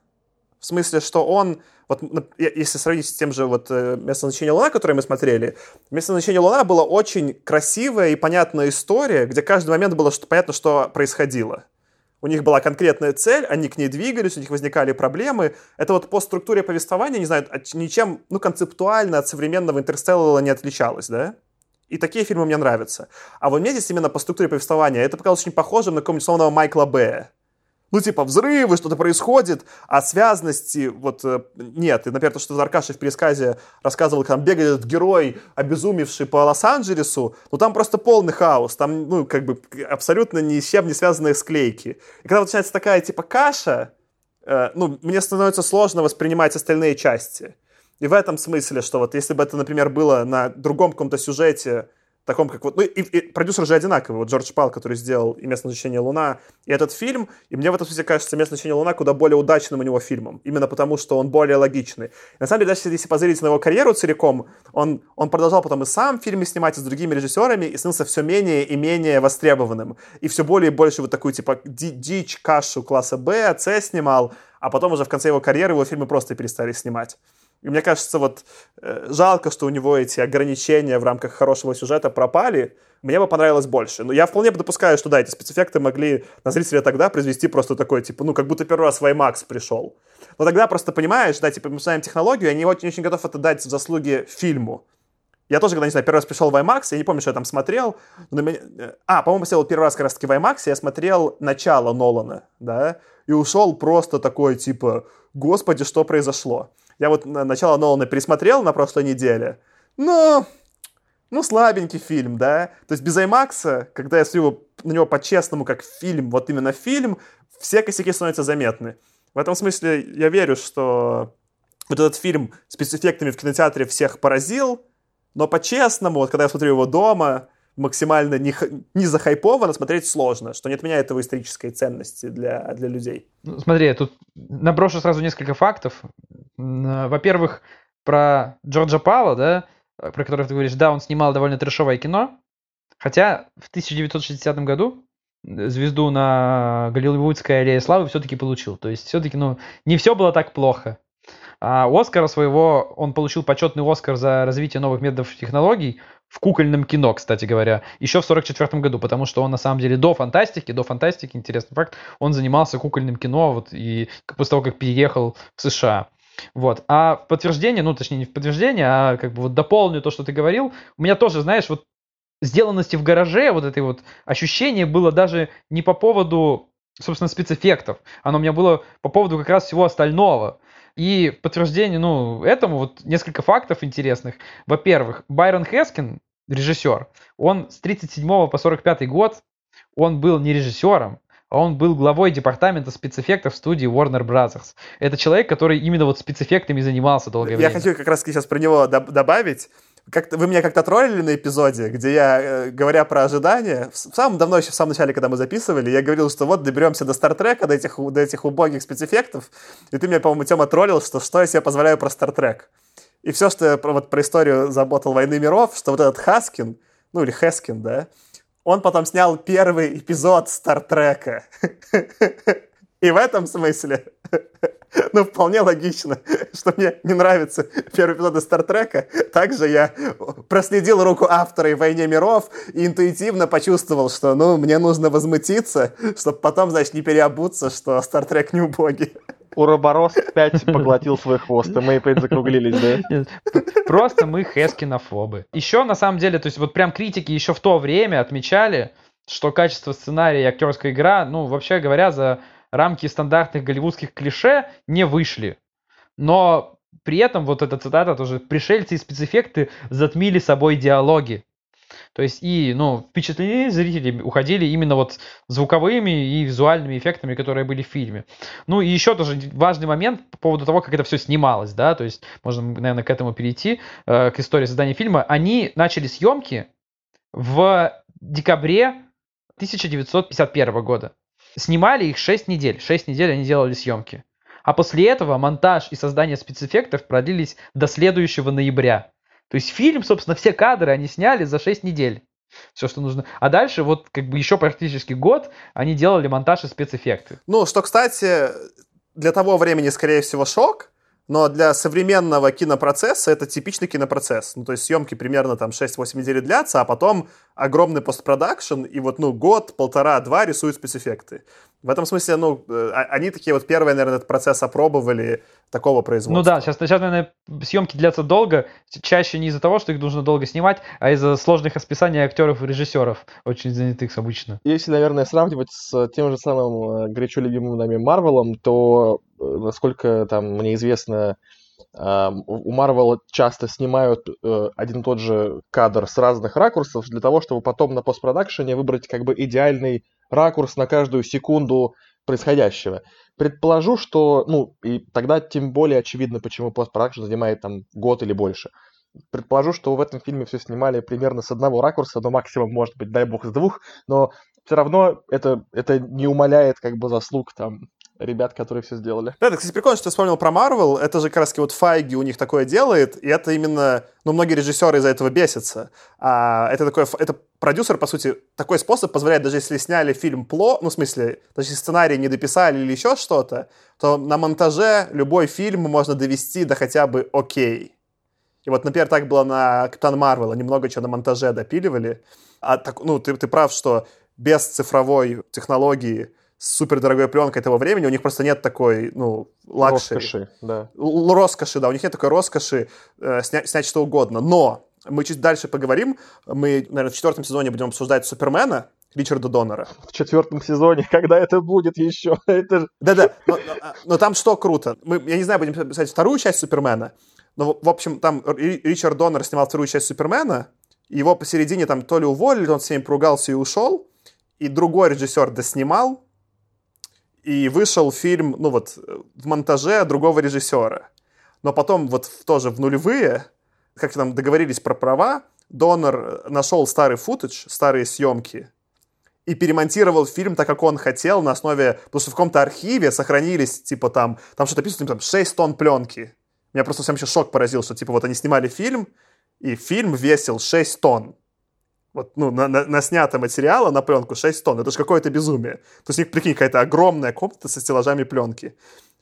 В смысле, что он, вот если сравнить с тем же вот э, «Место назначения Луна», который мы смотрели, «Место назначения Луна» была очень красивая и понятная история, где каждый момент было что, понятно, что происходило. У них была конкретная цель, они к ней двигались, у них возникали проблемы. Это вот по структуре повествования, не знаю, ничем, ну, концептуально от современного Интерстеллара не отличалось, да? И такие фильмы мне нравятся. А вот мне здесь именно по структуре повествования это показалось очень похожим на какого-нибудь условного Майкла Бэя ну, типа, взрывы, что-то происходит, а связности вот э, нет. И, например, то, что Заркаши в пересказе рассказывал, там бегает герой, обезумевший по Лос-Анджелесу, ну, там просто полный хаос, там, ну, как бы абсолютно ни с чем не связанные склейки. И когда начинается такая, типа, каша, э, ну, мне становится сложно воспринимать остальные части. И в этом смысле, что вот если бы это, например, было на другом каком-то сюжете, таком, как вот... Ну, и, и продюсер же одинаковый. Вот Джордж Пал, который сделал «И место назначения Луна», и этот фильм. И мне в этом смысле кажется «Место назначения Луна» куда более удачным у него фильмом. Именно потому, что он более логичный. И на самом деле, даже если позрить на его карьеру целиком, он, он продолжал потом и сам фильмы снимать, и с другими режиссерами, и становился все менее и менее востребованным. И все более и больше вот такую, типа, дичь, кашу класса Б, С снимал, а потом уже в конце его карьеры его фильмы просто перестали снимать. И мне кажется, вот э, жалко, что у него эти ограничения в рамках хорошего сюжета пропали. Мне бы понравилось больше. Но я вполне допускаю, что да, эти спецэффекты могли на зрителя тогда произвести просто такой, типа, ну, как будто первый раз в IMAX пришел. Но тогда просто понимаешь, да, типа, мы знаем технологию, я не очень, очень готов это дать в заслуги фильму. Я тоже, когда, не знаю, первый раз пришел в IMAX, я не помню, что я там смотрел. Но меня... Э, а, по-моему, сделал первый раз как раз-таки в IMAX, я смотрел начало Нолана, да, и ушел просто такой, типа, господи, что произошло. Я вот начало Нолана пересмотрел на прошлой неделе. Но, ну, слабенький фильм, да. То есть без IMAX, когда я смотрю на него по-честному, как фильм, вот именно фильм, все косяки становятся заметны. В этом смысле я верю, что вот этот фильм спецэффектами в кинотеатре всех поразил, но по-честному, вот когда я смотрю его дома, максимально не, не захайповано, смотреть сложно, что не отменяет его исторической ценности для, для людей. Ну, смотри, я тут наброшу сразу несколько фактов. Во-первых, про Джорджа Пала, да, про которого ты говоришь, да, он снимал довольно трешовое кино, хотя в 1960 году звезду на Голливудской аллее славы все-таки получил. То есть все-таки, ну, не все было так плохо. А Оскара своего, он получил почетный Оскар за развитие новых методов технологий в кукольном кино, кстати говоря, еще в 1944 году, потому что он на самом деле до фантастики, до фантастики, интересный факт, он занимался кукольным кино вот, и после того, как переехал в США. Вот. А в подтверждение, ну, точнее, не в подтверждение, а как бы вот дополню то, что ты говорил, у меня тоже, знаешь, вот сделанности в гараже, вот этой вот ощущение было даже не по поводу, собственно, спецэффектов. Оно у меня было по поводу как раз всего остального. И подтверждение, ну, этому вот несколько фактов интересных. Во-первых, Байрон Хескин, режиссер, он с 37 по 45 год, он был не режиссером, он был главой департамента спецэффектов в студии Warner Brothers. Это человек, который именно вот спецэффектами занимался долгое время. Я хочу как раз сейчас про него добавить как вы меня как-то троллили на эпизоде, где я, э, говоря про ожидания, в самом давно еще в самом начале, когда мы записывали, я говорил, что вот доберемся до Стартрека, до этих, до этих убогих спецэффектов, и ты меня, по-моему, Тема троллил, что что я себе позволяю про Стартрек. И все, что я про, вот, про историю заботал «Войны миров», что вот этот Хаскин, ну или Хескин, да, он потом снял первый эпизод Стартрека. И в этом смысле, ну, вполне логично, что мне не нравится первый эпизод из Стартрека. Также я проследил руку автора и «Войне миров» и интуитивно почувствовал, что, ну, мне нужно возмутиться, чтобы потом, значит, не переобуться, что Стартрек не убогий. Уроборос опять поглотил свой хвост, и мы опять закруглились, да? Просто мы хескинофобы. Еще, на самом деле, то есть вот прям критики еще в то время отмечали, что качество сценария и актерская игра, ну, вообще говоря, за рамки стандартных голливудских клише не вышли. Но при этом, вот эта цитата тоже, пришельцы и спецэффекты затмили собой диалоги. То есть и, ну, впечатления зрители уходили именно вот звуковыми и визуальными эффектами, которые были в фильме. Ну и еще тоже важный момент по поводу того, как это все снималось, да, то есть можно, наверное, к этому перейти, э, к истории создания фильма. Они начали съемки в декабре 1951 года. Снимали их 6 недель. 6 недель они делали съемки. А после этого монтаж и создание спецэффектов продлились до следующего ноября. То есть фильм, собственно, все кадры они сняли за 6 недель. все, что нужно. А дальше, вот как бы еще практически год, они делали монтаж и спецэффекты. Ну, что, кстати, для того времени, скорее всего, шок, но для современного кинопроцесса это типичный кинопроцесс. Ну, то есть съемки примерно там 6-8 недель длятся, а потом огромный постпродакшн, и вот, ну, год, полтора, два рисуют спецэффекты. В этом смысле, ну, э, а, они такие вот первые, наверное, этот процесс опробовали такого производства. Ну да, сейчас, сейчас, наверное, съемки длятся долго, чаще не из-за того, что их нужно долго снимать, а из-за сложных расписаний актеров и режиссеров, очень занятых обычно. Если, наверное, сравнивать с тем же самым э, горячо любимым нами Марвелом, то, э, насколько там мне известно, у Марвела часто снимают один и тот же кадр с разных ракурсов для того, чтобы потом на постпродакшене выбрать как бы идеальный ракурс на каждую секунду происходящего. Предположу, что, ну, и тогда тем более очевидно, почему постпродакшн занимает там год или больше. Предположу, что в этом фильме все снимали примерно с одного ракурса, но максимум, может быть, дай бог, с двух, но все равно это, это не умаляет как бы заслуг там ребят, которые все сделали. Да, это, кстати, прикольно, что ты вспомнил про Марвел. Это же как раз вот Файги у них такое делает, и это именно, ну, многие режиссеры из-за этого бесятся. А это такое, это продюсер, по сути, такой способ позволяет, даже если сняли фильм пло, ну, в смысле, даже если сценарий не дописали или еще что-то, то на монтаже любой фильм можно довести до хотя бы окей. И вот, например, так было на Капитан Марвел, они много чего на монтаже допиливали. А так, ну, ты, ты прав, что без цифровой технологии с супердорогой пленкой того времени, у них просто нет такой, ну, luxury. Роскоши, да. Л- роскоши, да, у них нет такой роскоши э, снять, снять что угодно. Но мы чуть дальше поговорим. Мы, наверное, в четвертом сезоне будем обсуждать Супермена, Ричарда Доннера. В четвертом сезоне, когда это будет еще? Это... Да-да, но, но, а, но там что круто? Мы, я не знаю, будем писать вторую часть Супермена, но, в общем, там Ричард Доннер снимал вторую часть Супермена, его посередине там то ли уволили, он с ними поругался и ушел, и другой режиссер доснимал, и вышел фильм, ну вот, в монтаже другого режиссера. Но потом вот тоже в нулевые, как там договорились про права, Донор нашел старый футаж, старые съемки, и перемонтировал фильм так, как он хотел, на основе... Потому что в каком-то архиве сохранились, типа, там... Там что-то писано, типа, там, 6 тонн пленки. Меня просто всем еще шок поразил, что, типа, вот они снимали фильм, и фильм весил 6 тонн вот, ну, на, на, на снято материала на пленку 6 тонн. Это же какое-то безумие. То есть у них, прикинь, какая-то огромная комната со стеллажами пленки.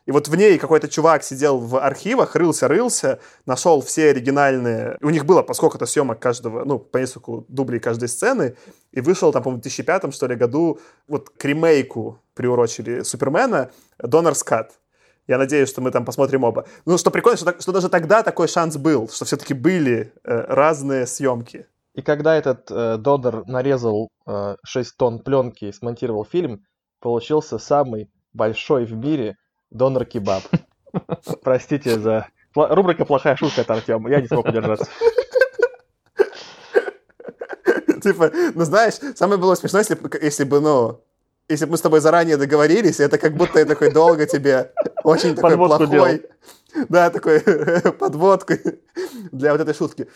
И вот в ней какой-то чувак сидел в архивах, рылся-рылся, нашел все оригинальные... У них было по сколько-то съемок каждого, ну, по нескольку дублей каждой сцены, и вышел там, по-моему, в 2005 что ли, году вот к ремейку приурочили Супермена Донорс Кат. Я надеюсь, что мы там посмотрим оба. Ну, что прикольно, что, что даже тогда такой шанс был, что все-таки были э, разные съемки. И когда этот э, Додер нарезал э, 6 тонн пленки и смонтировал фильм, получился самый большой в мире донор-кебаб. Простите за... Рубрика «Плохая шутка» от Артема. Я не смог удержаться. Типа, ну знаешь, самое было смешно, если, если бы, ну, если бы мы с тобой заранее договорились, это как будто я такой долго тебе очень такой плохой. Да, такой подводку для вот этой шутки.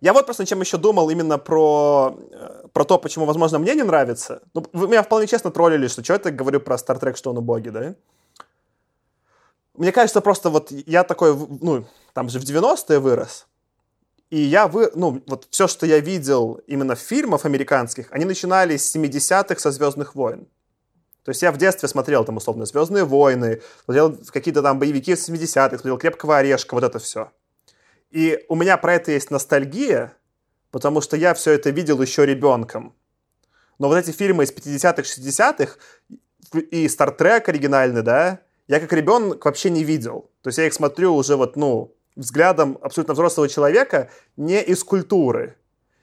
Я вот просто чем еще думал именно про, э, про то, почему, возможно, мне не нравится. Ну, вы меня вполне честно троллили, что что я так говорю про Star Trek, что он убогий, да? Мне кажется, просто вот я такой, ну, там же в 90-е вырос, и я, вы, ну, вот все, что я видел именно в фильмах американских, они начинались с 70-х со «Звездных войн». То есть я в детстве смотрел там, условно, «Звездные войны», смотрел какие-то там боевики 70-х, смотрел «Крепкого орешка», вот это все. И у меня про это есть ностальгия, потому что я все это видел еще ребенком. Но вот эти фильмы из 50-х, 60-х и Trek оригинальный, да, я как ребенок вообще не видел. То есть я их смотрю уже вот, ну, взглядом абсолютно взрослого человека, не из культуры.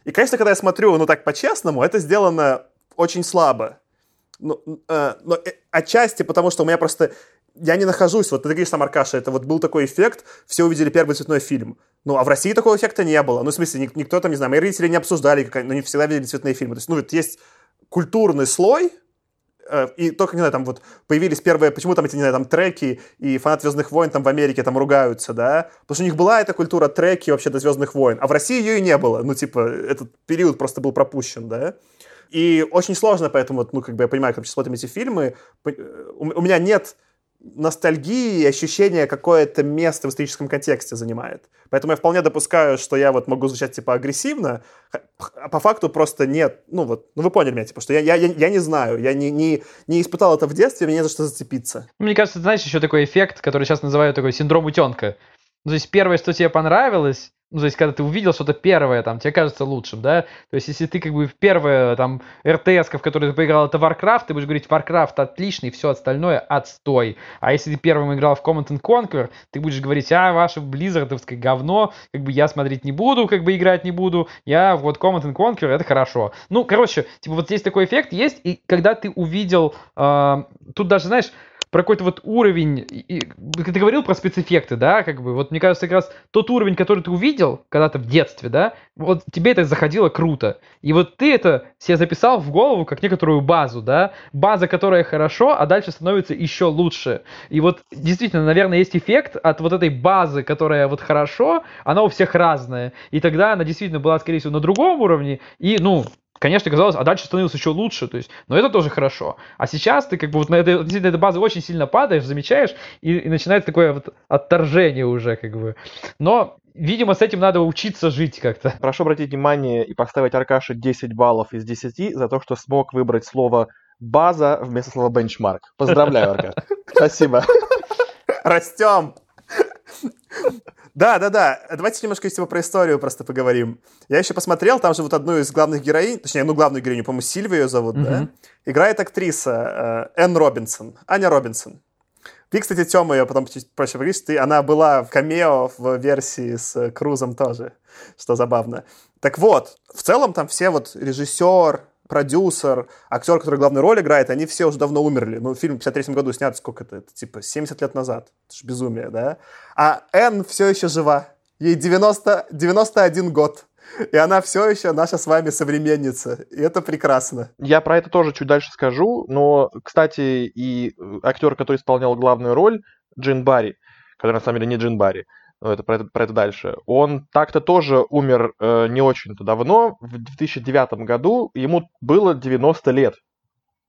И, конечно, когда я смотрю, ну, так по-честному, это сделано очень слабо. Ну, э, но э, отчасти потому, что у меня просто я не нахожусь, вот ты говоришь сам, Аркаша, это вот был такой эффект, все увидели первый цветной фильм. Ну, а в России такого эффекта не было. Ну, в смысле, никто там, не знаю, мои родители не обсуждали, как, но не всегда видели цветные фильмы. То есть, ну, вот есть культурный слой, э, и только, не знаю, там вот появились первые, почему там эти, не знаю, там треки и фанат «Звездных войн» там в Америке там ругаются, да? Потому что у них была эта культура треки вообще до «Звездных войн», а в России ее и не было. Ну, типа, этот период просто был пропущен, да? И очень сложно, поэтому, ну, как бы я понимаю, когда мы смотрим эти фильмы, у меня нет ностальгии и ощущение какое-то место в историческом контексте занимает. Поэтому я вполне допускаю, что я вот могу звучать типа агрессивно, а по факту просто нет, ну вот, ну вы поняли меня, типа, что я, я, я, я не знаю, я не, не, не испытал это в детстве, мне не за что зацепиться. Мне кажется, знаешь, еще такой эффект, который сейчас называют такой синдром утенка. Ну, то есть первое, что тебе понравилось, ну, то есть, когда ты увидел что-то первое, там, тебе кажется лучшим, да? То есть, если ты, как бы, в первое, там, РТС, в которой ты поиграл, это Warcraft, ты будешь говорить, Warcraft отличный, все остальное отстой. А если ты первым играл в Command and Conquer, ты будешь говорить, а, ваше близзардовское говно, как бы, я смотреть не буду, как бы, играть не буду, я, вот, Command and Conquer, это хорошо. Ну, короче, типа, вот здесь такой эффект есть, и когда ты увидел, э, тут даже, знаешь, про какой-то вот уровень, и, ты говорил про спецэффекты, да, как бы, вот мне кажется, как раз тот уровень, который ты увидел когда-то в детстве, да, вот тебе это заходило круто. И вот ты это себе записал в голову как некоторую базу, да, база, которая хорошо, а дальше становится еще лучше. И вот действительно, наверное, есть эффект от вот этой базы, которая вот хорошо, она у всех разная. И тогда она действительно была, скорее всего, на другом уровне, и, ну, конечно, казалось, а дальше становилось еще лучше, то есть, но это тоже хорошо. А сейчас ты как бы вот на этой, действительно, этой базе очень сильно падаешь, замечаешь, и, и начинается такое вот отторжение уже, как бы. Но Видимо, с этим надо учиться жить как-то. Прошу обратить внимание и поставить Аркаше 10 баллов из 10 за то, что смог выбрать слово «база» вместо слова «бенчмарк». Поздравляю, Аркаш. Спасибо. Растем. Да, да, да. Давайте немножко типа, про историю просто поговорим. Я еще посмотрел, там же вот одну из главных героинь, точнее, ну, главную героиню, по-моему, Сильвию ее зовут, mm-hmm. да? Играет актриса э, Энн Робинсон, Аня Робинсон. Ты, кстати, Тёма, ее потом проще поговоришь, ты, она была в камео в версии с Крузом тоже, что забавно. Так вот, в целом там все вот режиссер, продюсер, актер, который главную роль играет, они все уже давно умерли. Ну, фильм в 53 году снят, сколько это, это типа 70 лет назад. Это же безумие, да? А Энн все еще жива. Ей 90, 91 год. И она все еще наша с вами современница. И это прекрасно. Я про это тоже чуть дальше скажу. Но, кстати, и э, актер, который исполнял главную роль, Джин Барри, который на самом деле не Джин Барри, но это про это, про это дальше. Он так-то тоже умер э, не очень-то давно, в 2009 году, ему было 90 лет.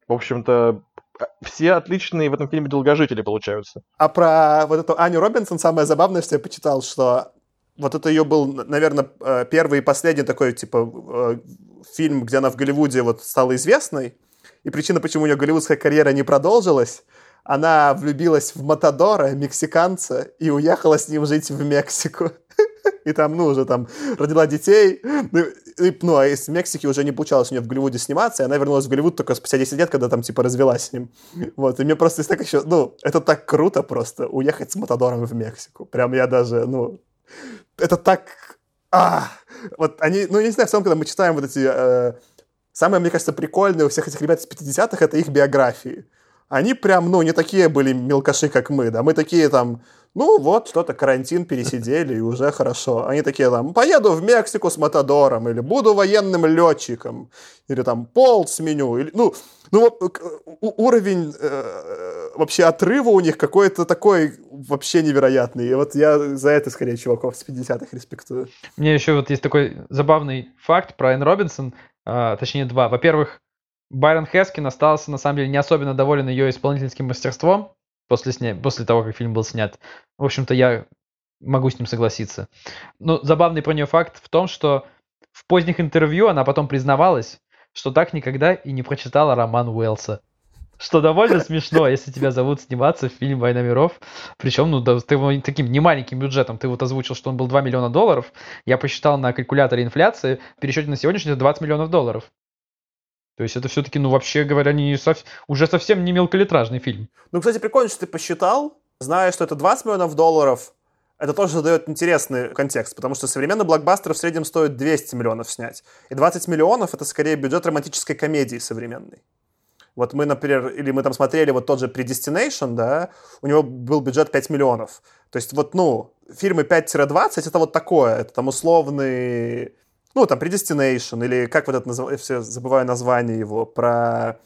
В общем-то, все отличные в этом фильме долгожители получаются. А про вот эту Аню Робинсон самое забавное, что я почитал, что вот это ее был, наверное, э, первый и последний такой, типа, э, фильм, где она в Голливуде вот стала известной. И причина, почему у нее голливудская карьера не продолжилась, она влюбилась в Матадора, мексиканца, и уехала с ним жить в Мексику. И там, ну, уже там родила детей. Ну, и, ну, а из Мексики уже не получалось у нее в Голливуде сниматься, и она вернулась в Голливуд только спустя 10 лет, когда там, типа, развелась с ним. Вот, и мне просто так еще, ну, это так круто просто, уехать с Матадором в Мексику. Прям я даже, ну, это так... А, вот они, ну, я не знаю, в целом, когда мы читаем вот эти... Э, самое, мне кажется, прикольное у всех этих ребят из 50-х, это их биографии они прям, ну, не такие были мелкаши, как мы, да, мы такие там, ну, вот, что-то карантин пересидели, и уже хорошо. Они такие там, поеду в Мексику с Матадором, или буду военным летчиком, или там пол сменю, или, ну, ну, уровень э, вообще отрыва у них какой-то такой вообще невероятный. И вот я за это скорее чуваков с 50-х респектую. Мне еще вот есть такой забавный факт про Энн Робинсон, а, точнее два. Во-первых, Байрон Хескин остался, на самом деле, не особенно доволен ее исполнительским мастерством после, сня... после того, как фильм был снят. В общем-то, я могу с ним согласиться. Но забавный про нее факт в том, что в поздних интервью она потом признавалась, что так никогда и не прочитала роман Уэллса. Что довольно смешно, если тебя зовут сниматься в фильм «Война миров». Причем, ну, да, ты таким немаленьким бюджетом. Ты вот озвучил, что он был 2 миллиона долларов. Я посчитал на калькуляторе инфляции. В пересчете на сегодняшний это 20 миллионов долларов. То есть это все-таки, ну, вообще говоря, не сов... уже совсем не мелколитражный фильм. Ну, кстати, прикольно, что ты посчитал, зная, что это 20 миллионов долларов, это тоже задает интересный контекст, потому что современный блокбастер в среднем стоит 200 миллионов снять. И 20 миллионов — это скорее бюджет романтической комедии современной. Вот мы, например, или мы там смотрели вот тот же Predestination, да, у него был бюджет 5 миллионов. То есть вот, ну, фильмы 5-20 — это вот такое, это там условный ну, там, Predestination, или как вот это называется, я все забываю название его, про...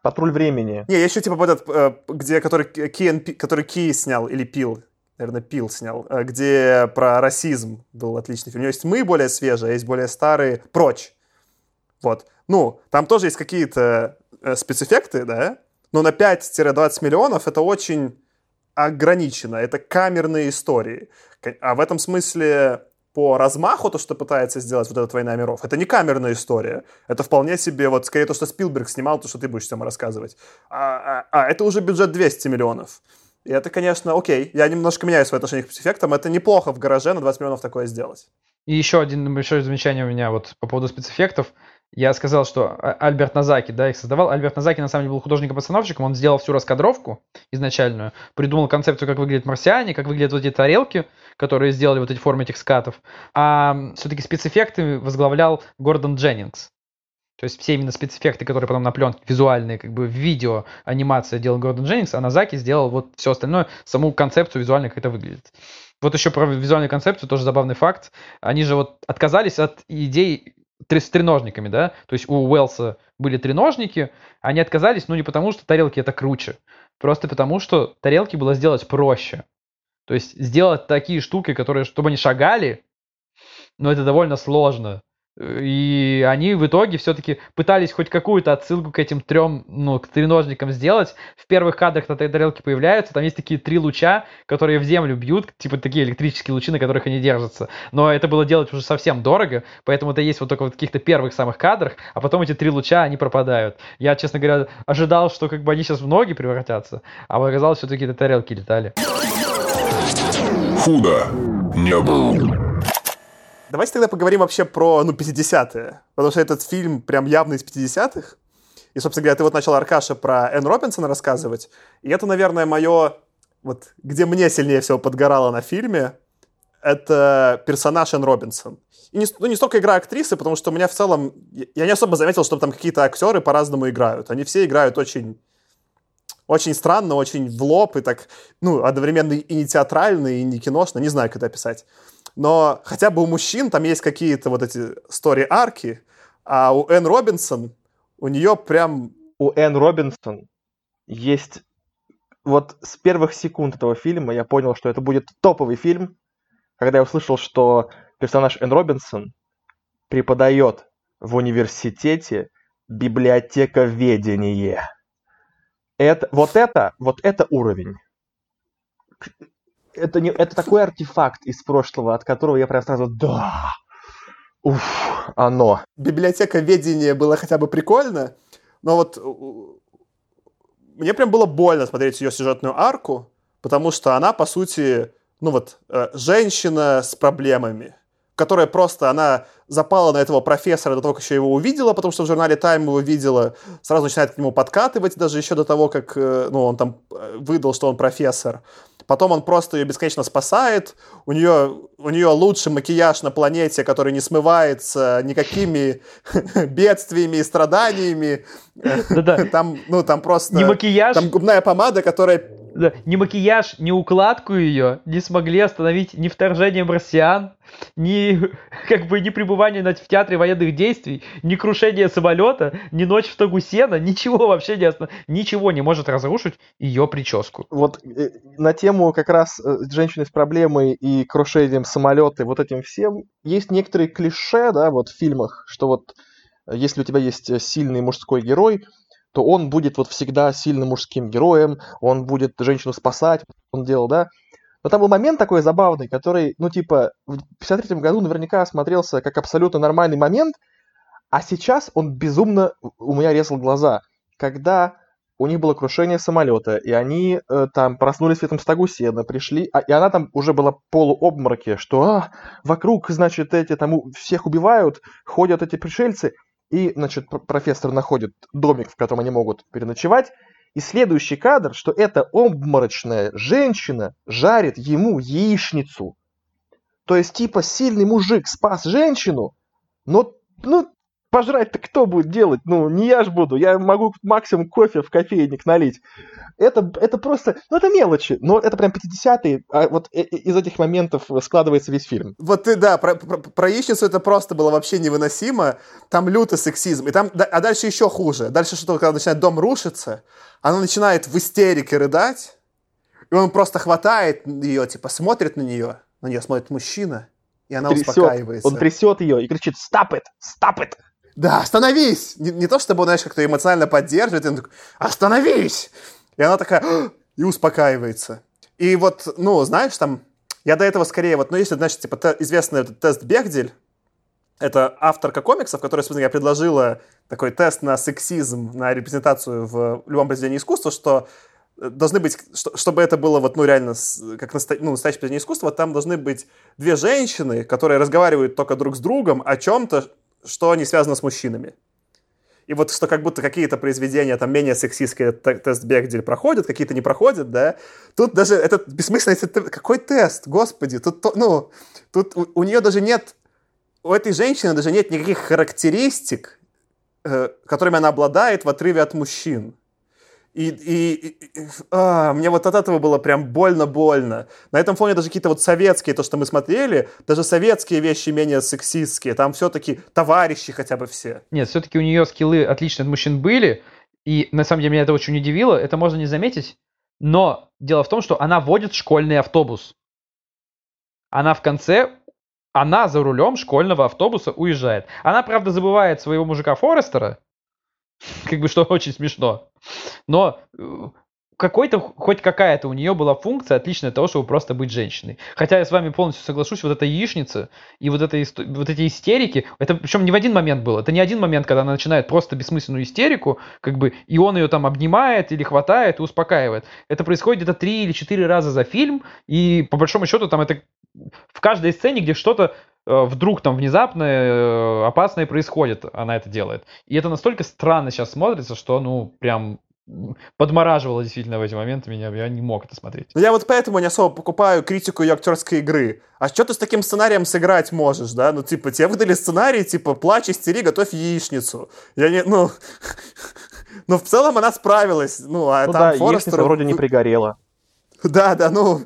Патруль времени. Не, еще типа вот этот, э, где, который Ки, который Ки снял, или Пил, наверное, Пил снял, э, где про расизм был отличный фильм. У него есть «Мы» более свежие, а есть более старые «Прочь». Вот. Ну, там тоже есть какие-то э, спецэффекты, да, но на 5-20 миллионов это очень ограничено. Это камерные истории. А в этом смысле по размаху то, что пытается сделать вот эта «Война миров», это не камерная история. Это вполне себе вот скорее то, что Спилберг снимал, то, что ты будешь всем рассказывать. А, а, а это уже бюджет 200 миллионов. И это, конечно, окей. Я немножко меняю свое отношение к спецэффектам. Это неплохо в гараже на 20 миллионов такое сделать. И еще один большое замечание у меня вот по поводу спецэффектов. Я сказал, что а, Альберт Назаки, да, их создавал. Альберт Назаки, на самом деле, был художником-постановщиком. Он сделал всю раскадровку изначальную, придумал концепцию, как выглядят марсиане, как выглядят вот эти тарелки, которые сделали вот эти формы этих скатов. А все-таки спецэффекты возглавлял Гордон Дженнингс. То есть все именно спецэффекты, которые потом на пленке, визуальные, как бы видео, анимация делал Гордон Дженнингс, а Назаки сделал вот все остальное, саму концепцию визуально, как это выглядит. Вот еще про визуальную концепцию тоже забавный факт. Они же вот отказались от идей с треножниками, да, то есть у Уэлса были треножники, они отказались, ну не потому, что тарелки это круче, просто потому, что тарелки было сделать проще. То есть сделать такие штуки, которые, чтобы они шагали, но это довольно сложно. И они в итоге все-таки пытались хоть какую-то отсылку к этим трем, ну, к треножникам сделать. В первых кадрах на этой тарелке появляются, там есть такие три луча, которые в землю бьют, типа такие электрические лучи, на которых они держатся. Но это было делать уже совсем дорого, поэтому это есть вот только в каких-то первых самых кадрах, а потом эти три луча, они пропадают. Я, честно говоря, ожидал, что как бы они сейчас в ноги превратятся, а оказалось, все-таки это тарелки летали. Худо не было. Давайте тогда поговорим вообще про, ну, 50-е. Потому что этот фильм прям явно из 50-х. И, собственно говоря, ты вот начал, Аркаша, про Энн Робинсона рассказывать. И это, наверное, мое... Вот где мне сильнее всего подгорало на фильме, это персонаж Энн Робинсон. И не, ну, не столько игра актрисы, потому что у меня в целом... Я не особо заметил, что там какие-то актеры по-разному играют. Они все играют очень очень странно, очень в лоб и так, ну, одновременно и не театрально, и не киношно, не знаю, как это описать но хотя бы у мужчин там есть какие-то вот эти стори-арки, а у Энн Робинсон, у нее прям... У Энн Робинсон есть... Вот с первых секунд этого фильма я понял, что это будет топовый фильм, когда я услышал, что персонаж Энн Робинсон преподает в университете библиотековедение. Это, вот это, вот это уровень это, не, это такой артефакт из прошлого, от которого я прям сразу «да». Уф, оно. Библиотека ведения было хотя бы прикольно, но вот мне прям было больно смотреть ее сюжетную арку, потому что она, по сути, ну вот, э, женщина с проблемами, которая просто, она запала на этого профессора до того, как еще его увидела, потому что в журнале Time его видела, сразу начинает к нему подкатывать, даже еще до того, как, э, ну, он там э, выдал, что он профессор. Потом он просто ее бесконечно спасает. У нее, у нее лучший макияж на планете, который не смывается никакими бедствиями и страданиями. Да-да. Там, ну, там просто... Не макияж. Там губная помада, которая ни макияж, ни укладку ее не смогли остановить ни вторжение марсиан, ни как бы ни пребывание в театре военных действий, ни крушение самолета, ни ночь в тогу сена, ничего вообще не останов... ничего не может разрушить ее прическу. Вот э, на тему как раз э, женщины с проблемой и крушением самолета, вот этим всем, есть некоторые клише, да, вот в фильмах, что вот э, если у тебя есть сильный мужской герой, то он будет вот всегда сильным мужским героем, он будет женщину спасать, он делал, да. Но там был момент такой забавный, который, ну, типа, в 53 году наверняка смотрелся как абсолютно нормальный момент, а сейчас он безумно у меня резал глаза, когда у них было крушение самолета, и они э, там проснулись в этом стогу сена, пришли, а, и она там уже была полуобмороке, что а, вокруг, значит, эти там всех убивают, ходят эти пришельцы, и, значит, профессор находит домик, в котором они могут переночевать. И следующий кадр, что эта обморочная женщина жарит ему яичницу. То есть, типа, сильный мужик спас женщину, но, ну, пожрать-то кто будет делать? Ну, не я ж буду, я могу максимум кофе в кофейник налить. Это, это просто, ну, это мелочи, но это прям 50-е, а вот э, э, из этих моментов складывается весь фильм. Вот ты, да, про, про, про яичницу это просто было вообще невыносимо, там лютый сексизм, и там, а дальше еще хуже, дальше что, когда начинает дом рушиться, она начинает в истерике рыдать, и он просто хватает ее, типа, смотрит на нее, на нее смотрит мужчина, и она трясет, успокаивается. Он трясет ее и кричит «Stop it! Stop it!» Да, остановись! Не, не то, чтобы, знаешь, как-то эмоционально поддерживает, он такой, остановись! И она такая, и успокаивается. И вот, ну, знаешь, там, я до этого скорее, вот, ну, если, значит, типа, те, известный этот тест Бехдель, это авторка комиксов, которая, собственно, я предложила такой тест на сексизм, на репрезентацию в любом произведении искусства, что должны быть, чтобы это было вот, ну, реально, как наста, ну, настоящее произведение искусства, там должны быть две женщины, которые разговаривают только друг с другом о чем-то, что не связано с мужчинами. И вот что как будто какие-то произведения там менее сексистские тест Бехдель проходят, какие-то не проходят, да. Тут даже этот бессмысленно, какой тест, господи, тут, ну, тут у, у нее даже нет, у этой женщины даже нет никаких характеристик, э, которыми она обладает в отрыве от мужчин. И, и, и а, мне вот от этого было прям больно-больно. На этом фоне даже какие-то вот советские, то, что мы смотрели, даже советские вещи менее сексистские. Там все-таки товарищи хотя бы все. Нет, все-таки у нее скиллы отличные от мужчин были. И на самом деле меня это очень удивило. Это можно не заметить. Но дело в том, что она водит школьный автобус. Она в конце она за рулем школьного автобуса уезжает. Она, правда, забывает своего мужика Форестера, как бы что очень смешно. Но э, какой-то, хоть какая-то у нее была функция отличная от того, чтобы просто быть женщиной. Хотя я с вами полностью соглашусь, вот эта яичница и вот, это, вот эти истерики, это причем не в один момент было, это не один момент, когда она начинает просто бессмысленную истерику, как бы, и он ее там обнимает или хватает и успокаивает. Это происходит где-то три или четыре раза за фильм, и по большому счету там это в каждой сцене, где что-то э, вдруг там внезапно э, опасное происходит, она это делает. И это настолько странно сейчас смотрится, что, ну, прям подмораживало действительно в эти моменты меня, я не мог это смотреть. Ну, я вот поэтому не особо покупаю критику ее актерской игры. А что ты с таким сценарием сыграть можешь, да? Ну, типа, тебе выдали сценарий, типа, плачь, истери, готовь яичницу. Я не, ну... Но ну, в целом она справилась. Ну, а ну там да, Форестер... вроде не пригорела. Да, да, ну,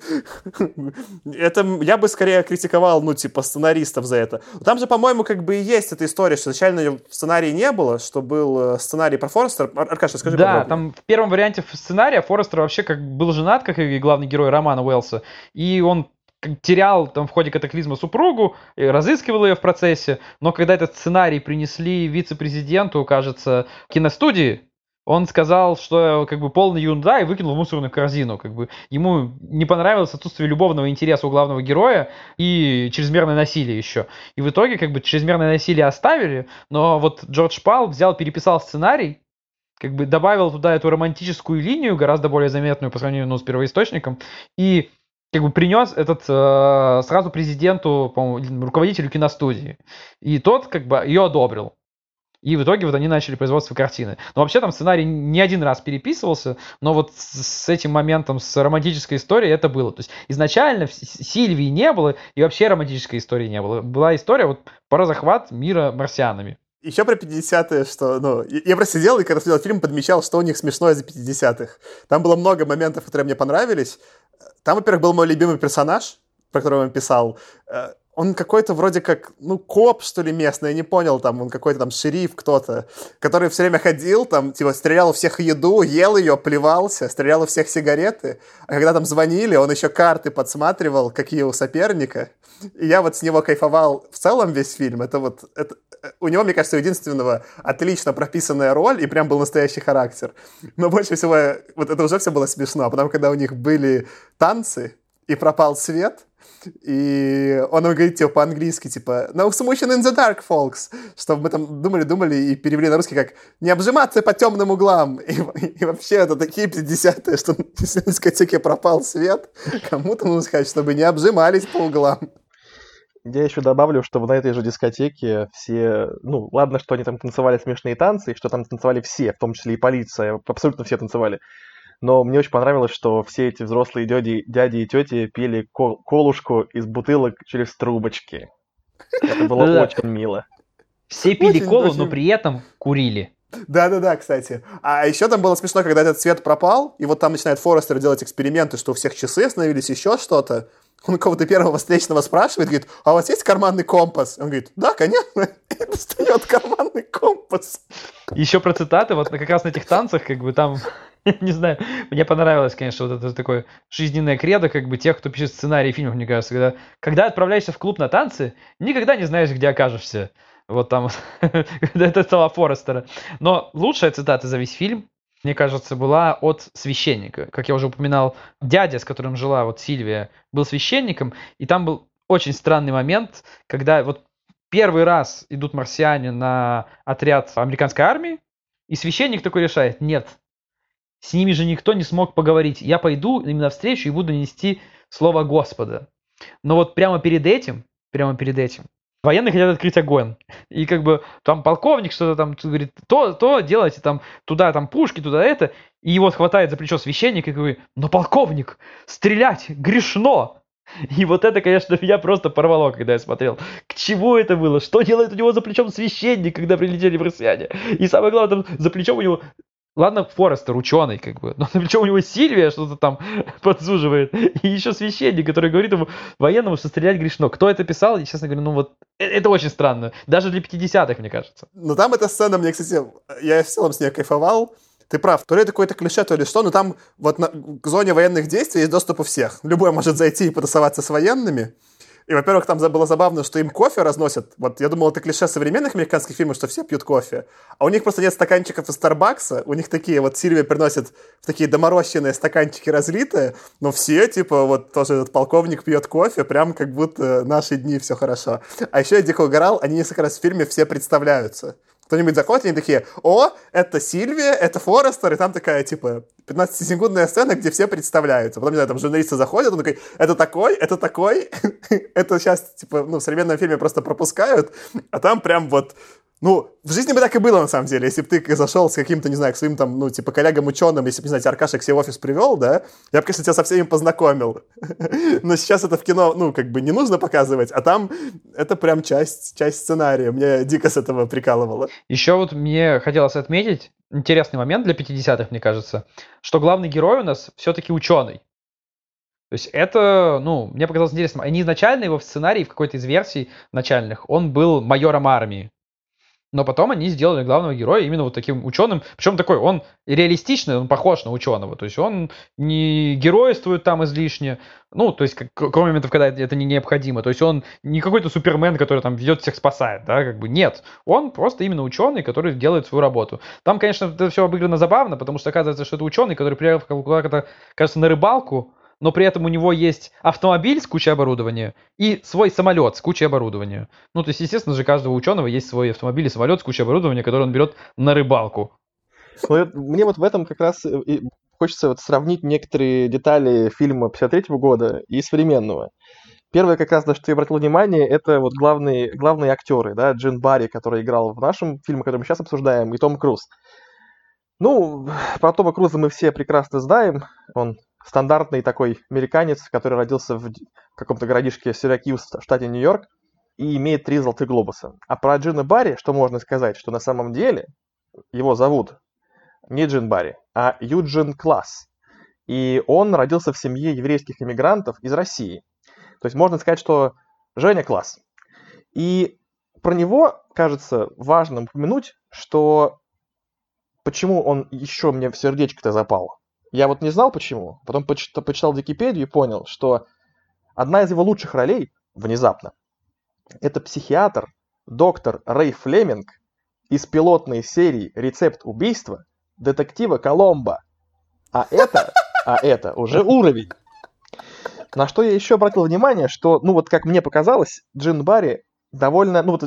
это я бы скорее критиковал, ну, типа, сценаристов за это. Там же, по-моему, как бы и есть эта история, что изначально в сценарии не было, что был э, сценарий про Форестера. Аркаша, скажи Да, подробнее. там в первом варианте сценария Форестер вообще как был женат, как и главный герой романа Уэллса, и он терял там в ходе катаклизма супругу, разыскивал ее в процессе, но когда этот сценарий принесли вице-президенту, кажется, киностудии, он сказал, что как бы полная ерунда и выкинул в мусорную корзину. Как бы ему не понравилось отсутствие любовного интереса у главного героя и чрезмерное насилие еще. И в итоге как бы чрезмерное насилие оставили, но вот Джордж Пал взял, переписал сценарий, как бы добавил туда эту романтическую линию, гораздо более заметную по сравнению ну, с первоисточником, и как бы принес этот э, сразу президенту, по-моему, руководителю киностудии. И тот как бы ее одобрил. И в итоге вот они начали производство картины. Но вообще там сценарий не один раз переписывался, но вот с этим моментом, с романтической историей это было. То есть изначально Сильвии не было, и вообще романтической истории не было. Была история вот про захват мира марсианами. Еще про 50-е, что, ну, я просто сидел и когда смотрел фильм, подмечал, что у них смешное за 50-х. Там было много моментов, которые мне понравились. Там, во-первых, был мой любимый персонаж, про которого я писал. Э, он какой-то вроде как, ну, коп, что ли, местный, я не понял, там, он какой-то там шериф кто-то, который все время ходил, там, типа, стрелял у всех еду, ел ее, плевался, стрелял у всех сигареты, а когда там звонили, он еще карты подсматривал, какие у соперника, и я вот с него кайфовал в целом весь фильм, это вот, это, у него, мне кажется, единственного отлично прописанная роль, и прям был настоящий характер, но больше всего, вот это уже все было смешно, а потом, когда у них были танцы, и пропал свет, и он говорит, типа, по-английски, типа, no solution in the dark, folks, чтобы мы там думали-думали и перевели на русский как «не обжиматься по темным углам». И, и, и вообще это такие 50-е, что на дискотеке пропал свет, кому-то нужно сказать, чтобы не обжимались по углам. Я еще добавлю, что на этой же дискотеке все... Ну, ладно, что они там танцевали смешные танцы, что там танцевали все, в том числе и полиция, абсолютно все танцевали. Но мне очень понравилось, что все эти взрослые дяди, дяди и тети пили кол- колушку из бутылок через трубочки. Это было очень мило. Все пили колу, но при этом курили. Да-да-да, кстати. А еще там было смешно, когда этот свет пропал, и вот там начинает Форестер делать эксперименты, что у всех часы остановились, еще что-то. Он кого-то первого встречного спрашивает, говорит, а у вас есть карманный компас? Он говорит, да, конечно. И достает карманный компас. Еще про цитаты, вот как раз на этих танцах, как бы там не знаю, мне понравилось, конечно, вот это такое жизненное кредо, как бы тех, кто пишет сценарии фильмов, мне кажется, когда, когда отправляешься в клуб на танцы, никогда не знаешь, где окажешься. Вот там, это слова Форестера. Но лучшая цитата за весь фильм мне кажется, была от священника. Как я уже упоминал, дядя, с которым жила вот Сильвия, был священником, и там был очень странный момент, когда вот первый раз идут марсиане на отряд американской армии, и священник такой решает, нет, с ними же никто не смог поговорить, я пойду им навстречу и буду нести слово Господа. Но вот прямо перед этим, прямо перед этим, военные хотят открыть огонь. И как бы там полковник что-то там говорит, то, то делайте там туда там пушки, туда это. И его хватает за плечо священник и говорит, но полковник, стрелять грешно. И вот это, конечно, меня просто порвало, когда я смотрел. К чему это было? Что делает у него за плечом священник, когда прилетели марсиане? И самое главное, там за плечом у него Ладно, Форестер ученый, как бы, но причем у него Сильвия что-то там подзуживает, и еще священник, который говорит ему, военному, что грешно. Кто это писал, я честно говоря, ну вот, э, это очень странно, даже для 50-х, мне кажется. Но там эта сцена, мне, кстати, я в целом с ней кайфовал, ты прав, то ли это какое-то клише, то ли что, но там вот на, к зоне военных действий есть доступ у всех. Любой может зайти и потусоваться с военными, и, во-первых, там было забавно, что им кофе разносят. Вот я думал, это клише современных американских фильмов, что все пьют кофе. А у них просто нет стаканчиков из Старбакса. У них такие вот Сильвия приносит в такие доморощенные стаканчики разлитые. Но все, типа, вот тоже этот полковник пьет кофе, прям как будто наши дни все хорошо. А еще я дико угорал, они несколько раз в фильме все представляются кто-нибудь заходит, и они такие, о, это Сильвия, это Форестер, и там такая, типа, 15-секундная сцена, где все представляются. Потом, не знаю, там журналисты заходят, он такой, это такой, это такой, это сейчас, типа, ну, в современном фильме просто пропускают, а там прям вот ну, в жизни бы так и было, на самом деле. Если бы ты зашел с каким-то, не знаю, к своим там, ну, типа, коллегам-ученым, если бы, не знаю, Аркаша к себе в офис привел, да, я бы, конечно, тебя со всеми познакомил. Но сейчас это в кино, ну, как бы не нужно показывать, а там это прям часть, часть сценария. Мне дико с этого прикалывало. Еще вот мне хотелось отметить интересный момент для 50-х, мне кажется, что главный герой у нас все-таки ученый. То есть это, ну, мне показалось интересным. Они изначально его в сценарии, в какой-то из версий начальных, он был майором армии. Но потом они сделали главного героя именно вот таким ученым. Причем такой, он реалистичный, он похож на ученого. То есть он не геройствует там излишне. Ну, то есть, как, кроме моментов, когда это не необходимо. То есть он не какой-то супермен, который там ведет всех спасает, да, как бы нет. Он просто именно ученый, который делает свою работу. Там, конечно, это все обыграно забавно, потому что оказывается, что это ученый, который приехал куда-то, кажется, на рыбалку, но при этом у него есть автомобиль с кучей оборудования и свой самолет с кучей оборудования. Ну, то есть, естественно же, каждого ученого есть свой автомобиль и самолет с кучей оборудования, который он берет на рыбалку. Ну, мне вот в этом как раз хочется вот сравнить некоторые детали фильма 53 года и современного. Первое, как раз, на что я обратил внимание, это вот главные, главные актеры, да, Джин Барри, который играл в нашем фильме, который мы сейчас обсуждаем, и Том Круз. Ну, про Тома Круза мы все прекрасно знаем. Он стандартный такой американец, который родился в каком-то городишке Сиракьюз в штате Нью-Йорк и имеет три золотых глобуса. А про Джина Барри, что можно сказать, что на самом деле его зовут не Джин Барри, а Юджин Класс. И он родился в семье еврейских иммигрантов из России. То есть можно сказать, что Женя Класс. И про него, кажется, важно упомянуть, что почему он еще мне в сердечко-то запал. Я вот не знал почему, потом почитал, почитал Википедию и понял, что одна из его лучших ролей, внезапно, это психиатр, доктор Рэй Флеминг из пилотной серии «Рецепт убийства» детектива Коломбо. А это, а это уже уровень. На что я еще обратил внимание, что, ну вот как мне показалось, Джин Барри довольно, ну вот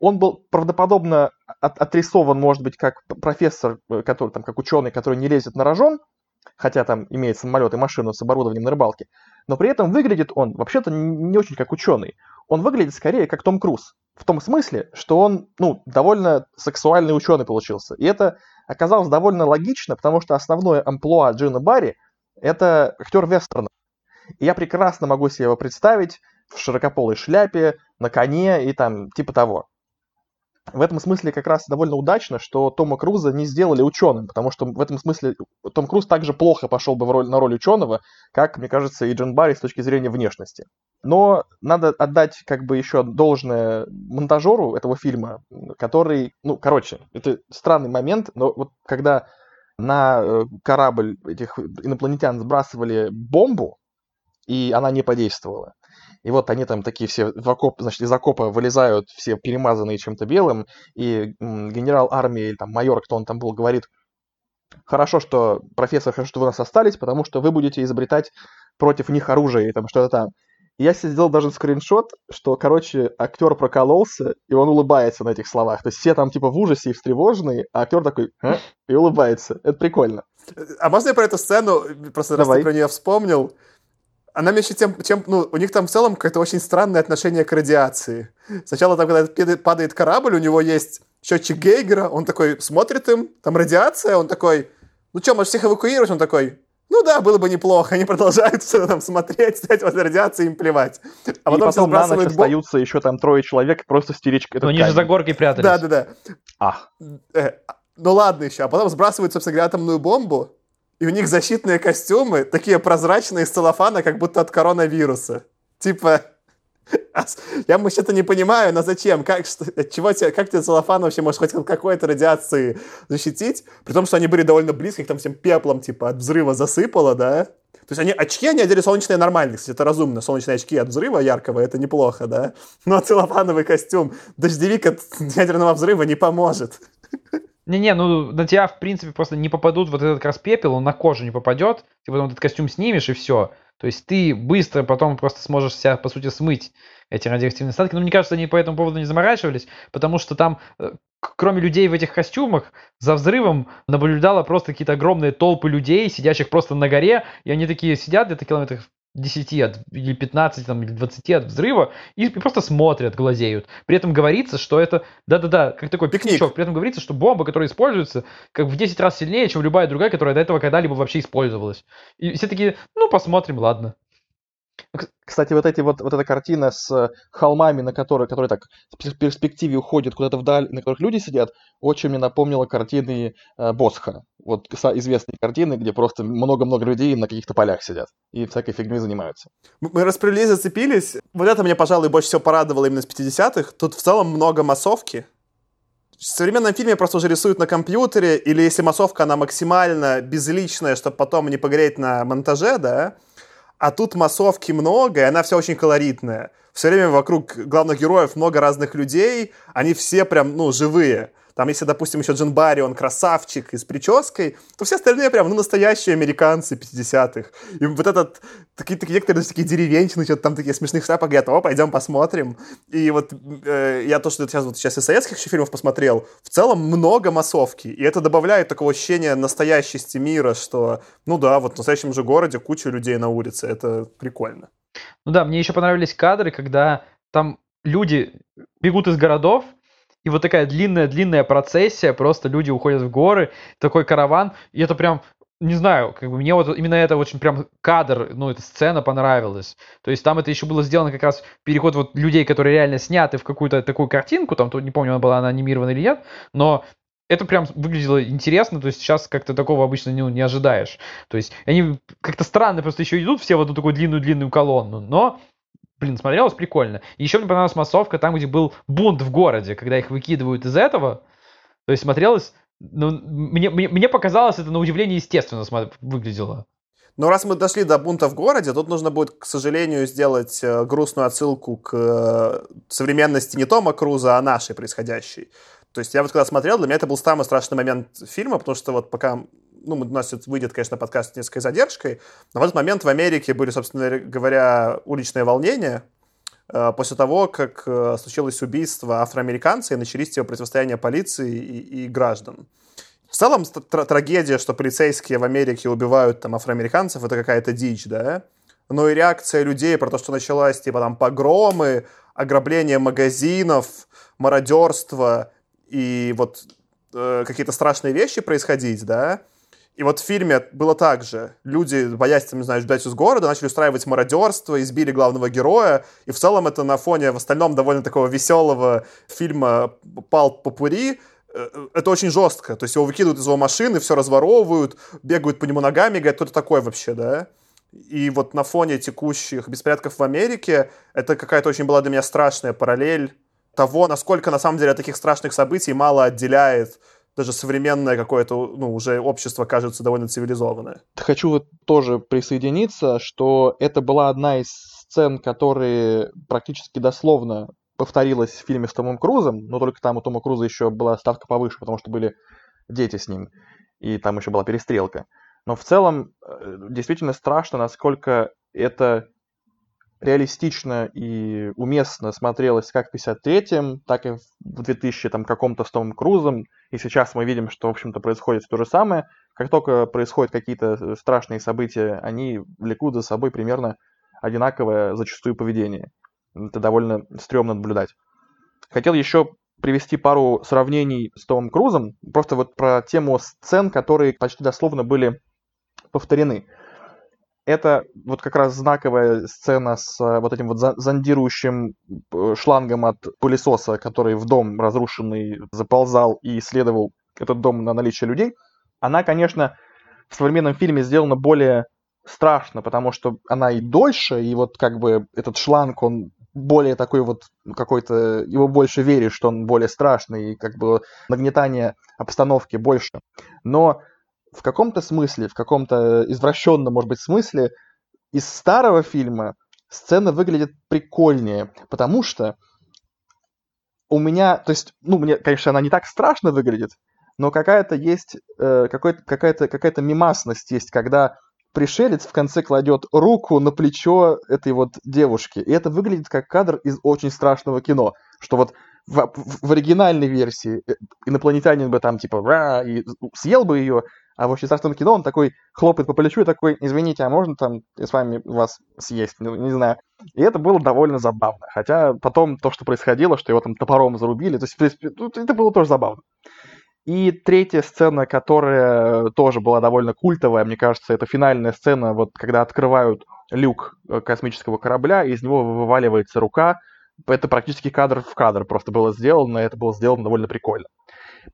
он был правдоподобно от, отрисован, может быть, как профессор, э, который там, как ученый, который не лезет на рожон, хотя там имеет самолет и машину с оборудованием на рыбалке, но при этом выглядит он вообще-то не очень как ученый. Он выглядит скорее как Том Круз. В том смысле, что он, ну, довольно сексуальный ученый получился. И это оказалось довольно логично, потому что основное амплуа Джина Барри — это актер вестерна. И я прекрасно могу себе его представить в широкополой шляпе, на коне и там типа того в этом смысле как раз довольно удачно, что Тома Круза не сделали ученым, потому что в этом смысле Том Круз также плохо пошел бы в роль, на роль ученого, как, мне кажется, и Джон Барри с точки зрения внешности. Но надо отдать как бы еще должное монтажеру этого фильма, который, ну, короче, это странный момент, но вот когда на э, корабль этих инопланетян сбрасывали бомбу, и она не подействовала, и вот они там такие все в окоп, значит, из окопа вылезают, все перемазанные чем-то белым, и генерал армии, или там майор, кто он там был, говорит, Хорошо, что профессор, хорошо, что вы у нас остались, потому что вы будете изобретать против них оружие и там что-то там. Я себе сделал даже скриншот, что, короче, актер прокололся, и он улыбается на этих словах. То есть все там типа в ужасе и встревоженные, а актер такой а? и улыбается. Это прикольно. А можно я про эту сцену, просто Давай. раз ты про нее вспомнил, она мне еще тем, чем, ну, у них там в целом какое-то очень странное отношение к радиации. Сначала там, когда падает корабль, у него есть счетчик Гейгера, он такой смотрит им, там радиация, он такой, ну что, может всех эвакуировать? Он такой, ну да, было бы неплохо. Они продолжают все там смотреть, стоять возле радиации, им плевать. А потом, и потом на ночь бом... остаются еще там трое человек, просто стеречь Но они же за горкой прятались. Да, да, да. Ах. Э, ну ладно еще. А потом сбрасывают, собственно говоря, атомную бомбу, и у них защитные костюмы такие прозрачные из целлофана, как будто от коронавируса. Типа, я вообще-то не понимаю, но зачем? Как, что, от чего тебе, как тебе целлофан вообще может хоть какой-то радиации защитить? При том, что они были довольно близко, их там всем пеплом, типа, от взрыва засыпало, да? То есть они, очки они одели солнечные нормальные, кстати, это разумно. Солнечные очки от взрыва яркого, это неплохо, да? Но целлофановый костюм, дождевик от ядерного взрыва не поможет. Не-не, ну на тебя, в принципе, просто не попадут вот этот как раз пепел, он на кожу не попадет, ты потом этот костюм снимешь и все. То есть ты быстро потом просто сможешь себя, по сути, смыть эти радиоактивные остатки. Но мне кажется, они по этому поводу не заморачивались, потому что там, э, кроме людей в этих костюмах, за взрывом наблюдало просто какие-то огромные толпы людей, сидящих просто на горе, и они такие сидят где-то километров 10 от, или 15 там, или 20 от взрыва и, и просто смотрят, глазеют. При этом говорится, что это, да-да-да, как такой пикничок. При этом говорится, что бомба, которая используется, как в 10 раз сильнее, чем любая другая, которая до этого когда-либо вообще использовалась. И все такие, ну, посмотрим, ладно. Кстати, вот, эти, вот, вот эта картина с холмами, на которые, которые так в перспективе уходят куда-то вдаль, на которых люди сидят, очень мне напомнила картины э, Босха. Вот известные картины, где просто много-много людей на каких-то полях сидят и всякой фигней занимаются. Мы распределились, зацепились. Вот это мне, пожалуй, больше всего порадовало именно с 50-х. Тут в целом много массовки. В современном фильме просто уже рисуют на компьютере, или если массовка, она максимально безличная, чтобы потом не погореть на монтаже, да, а тут массовки много, и она вся очень колоритная. Все время вокруг главных героев много разных людей, они все прям, ну, живые. Там, если, допустим, еще Джин Барри, он красавчик и с прической, то все остальные прям, ну, настоящие американцы 50-х. И вот этот, такие, такие некоторые такие деревенщины, что-то там такие смешных шляпок говорят, о, пойдем посмотрим. И вот э, я то, что сейчас, вот сейчас из советских еще фильмов посмотрел, в целом много массовки. И это добавляет такого ощущения настоящести мира, что, ну да, вот в настоящем же городе куча людей на улице, это прикольно. Ну да, мне еще понравились кадры, когда там люди бегут из городов, и вот такая длинная-длинная процессия, просто люди уходят в горы, такой караван, и это прям не знаю, как бы мне вот именно это очень прям кадр, ну, эта сцена понравилась. То есть там это еще было сделано как раз переход вот людей, которые реально сняты в какую-то такую картинку, там, то не помню, она была она анимирована или нет, но это прям выглядело интересно, то есть сейчас как-то такого обычно не, не ожидаешь. То есть они как-то странно просто еще идут все в одну такую длинную-длинную колонну, но блин, смотрелось прикольно. Еще мне понравилась массовка там, где был бунт в городе, когда их выкидывают из этого. То есть смотрелось, ну, мне, мне, мне показалось это на удивление естественно выглядело. Но раз мы дошли до бунта в городе, тут нужно будет, к сожалению, сделать э, грустную отсылку к э, современности не Тома Круза, а нашей происходящей. То есть я вот когда смотрел, для меня это был самый страшный момент фильма, потому что вот пока ну, у нас выйдет, конечно, подкаст с несколько задержкой, но в этот момент в Америке были, собственно говоря, уличные волнения, э, после того, как э, случилось убийство афроамериканца и начались его противостояния полиции и, и граждан. В целом, тр- трагедия, что полицейские в Америке убивают там афроамериканцев, это какая-то дичь, да? Но и реакция людей про то, что началась, типа, там, погромы, ограбление магазинов, мародерство и вот э, какие-то страшные вещи происходить, да? И вот в фильме было так же. Люди, боясь, там, не знаю, ждать из города, начали устраивать мародерство, избили главного героя. И в целом это на фоне в остальном довольно такого веселого фильма «Пал Попури», э, это очень жестко. То есть его выкидывают из его машины, все разворовывают, бегают по нему ногами, говорят, кто это такой вообще, да? И вот на фоне текущих беспорядков в Америке это какая-то очень была для меня страшная параллель того, насколько на самом деле от таких страшных событий мало отделяет даже современное какое-то, ну, уже общество кажется довольно цивилизованное. Хочу вот тоже присоединиться, что это была одна из сцен, которые практически дословно повторилась в фильме с Томом Крузом, но только там у Тома Круза еще была ставка повыше, потому что были дети с ним. и там еще была перестрелка. Но в целом э, действительно страшно, насколько это реалистично и уместно смотрелось как в 53-м, так и в 2000 там каком-то с Томом Крузом. И сейчас мы видим, что, в общем-то, происходит то же самое. Как только происходят какие-то э, страшные события, они влекут за собой примерно одинаковое зачастую поведение. Это довольно стрёмно наблюдать. Хотел еще привести пару сравнений с Томом Крузом, просто вот про тему сцен, которые почти дословно были повторены. Это вот как раз знаковая сцена с э, вот этим вот зондирующим э, шлангом от пылесоса, который в дом разрушенный заползал и исследовал этот дом на наличие людей. Она, конечно, в современном фильме сделана более страшно, потому что она и дольше, и вот как бы этот шланг, он более такой вот какой-то, его больше веришь, что он более страшный, и как бы нагнетание обстановки больше. Но в каком-то смысле, в каком-то извращенном, может быть, смысле, из старого фильма сцена выглядит прикольнее, потому что у меня, то есть, ну, мне, конечно, она не так страшно выглядит, но какая-то есть, э, какая-то, какая-то мимасность есть, когда пришелец в конце кладет руку на плечо этой вот девушки. И это выглядит как кадр из очень страшного кино. Что вот в, в, в оригинальной версии э, инопланетянин бы там типа и съел бы ее, а в страшном кино он такой хлопает по плечу и такой, извините, а можно там с вами вас съесть? Ну, не знаю. И это было довольно забавно. Хотя потом то, что происходило, что его там топором зарубили, то есть, в принципе, это было тоже забавно. И третья сцена, которая тоже была довольно культовая, мне кажется, это финальная сцена, вот когда открывают люк э, космического корабля, и из него вываливается рука. Это практически кадр в кадр просто было сделано, и это было сделано довольно прикольно.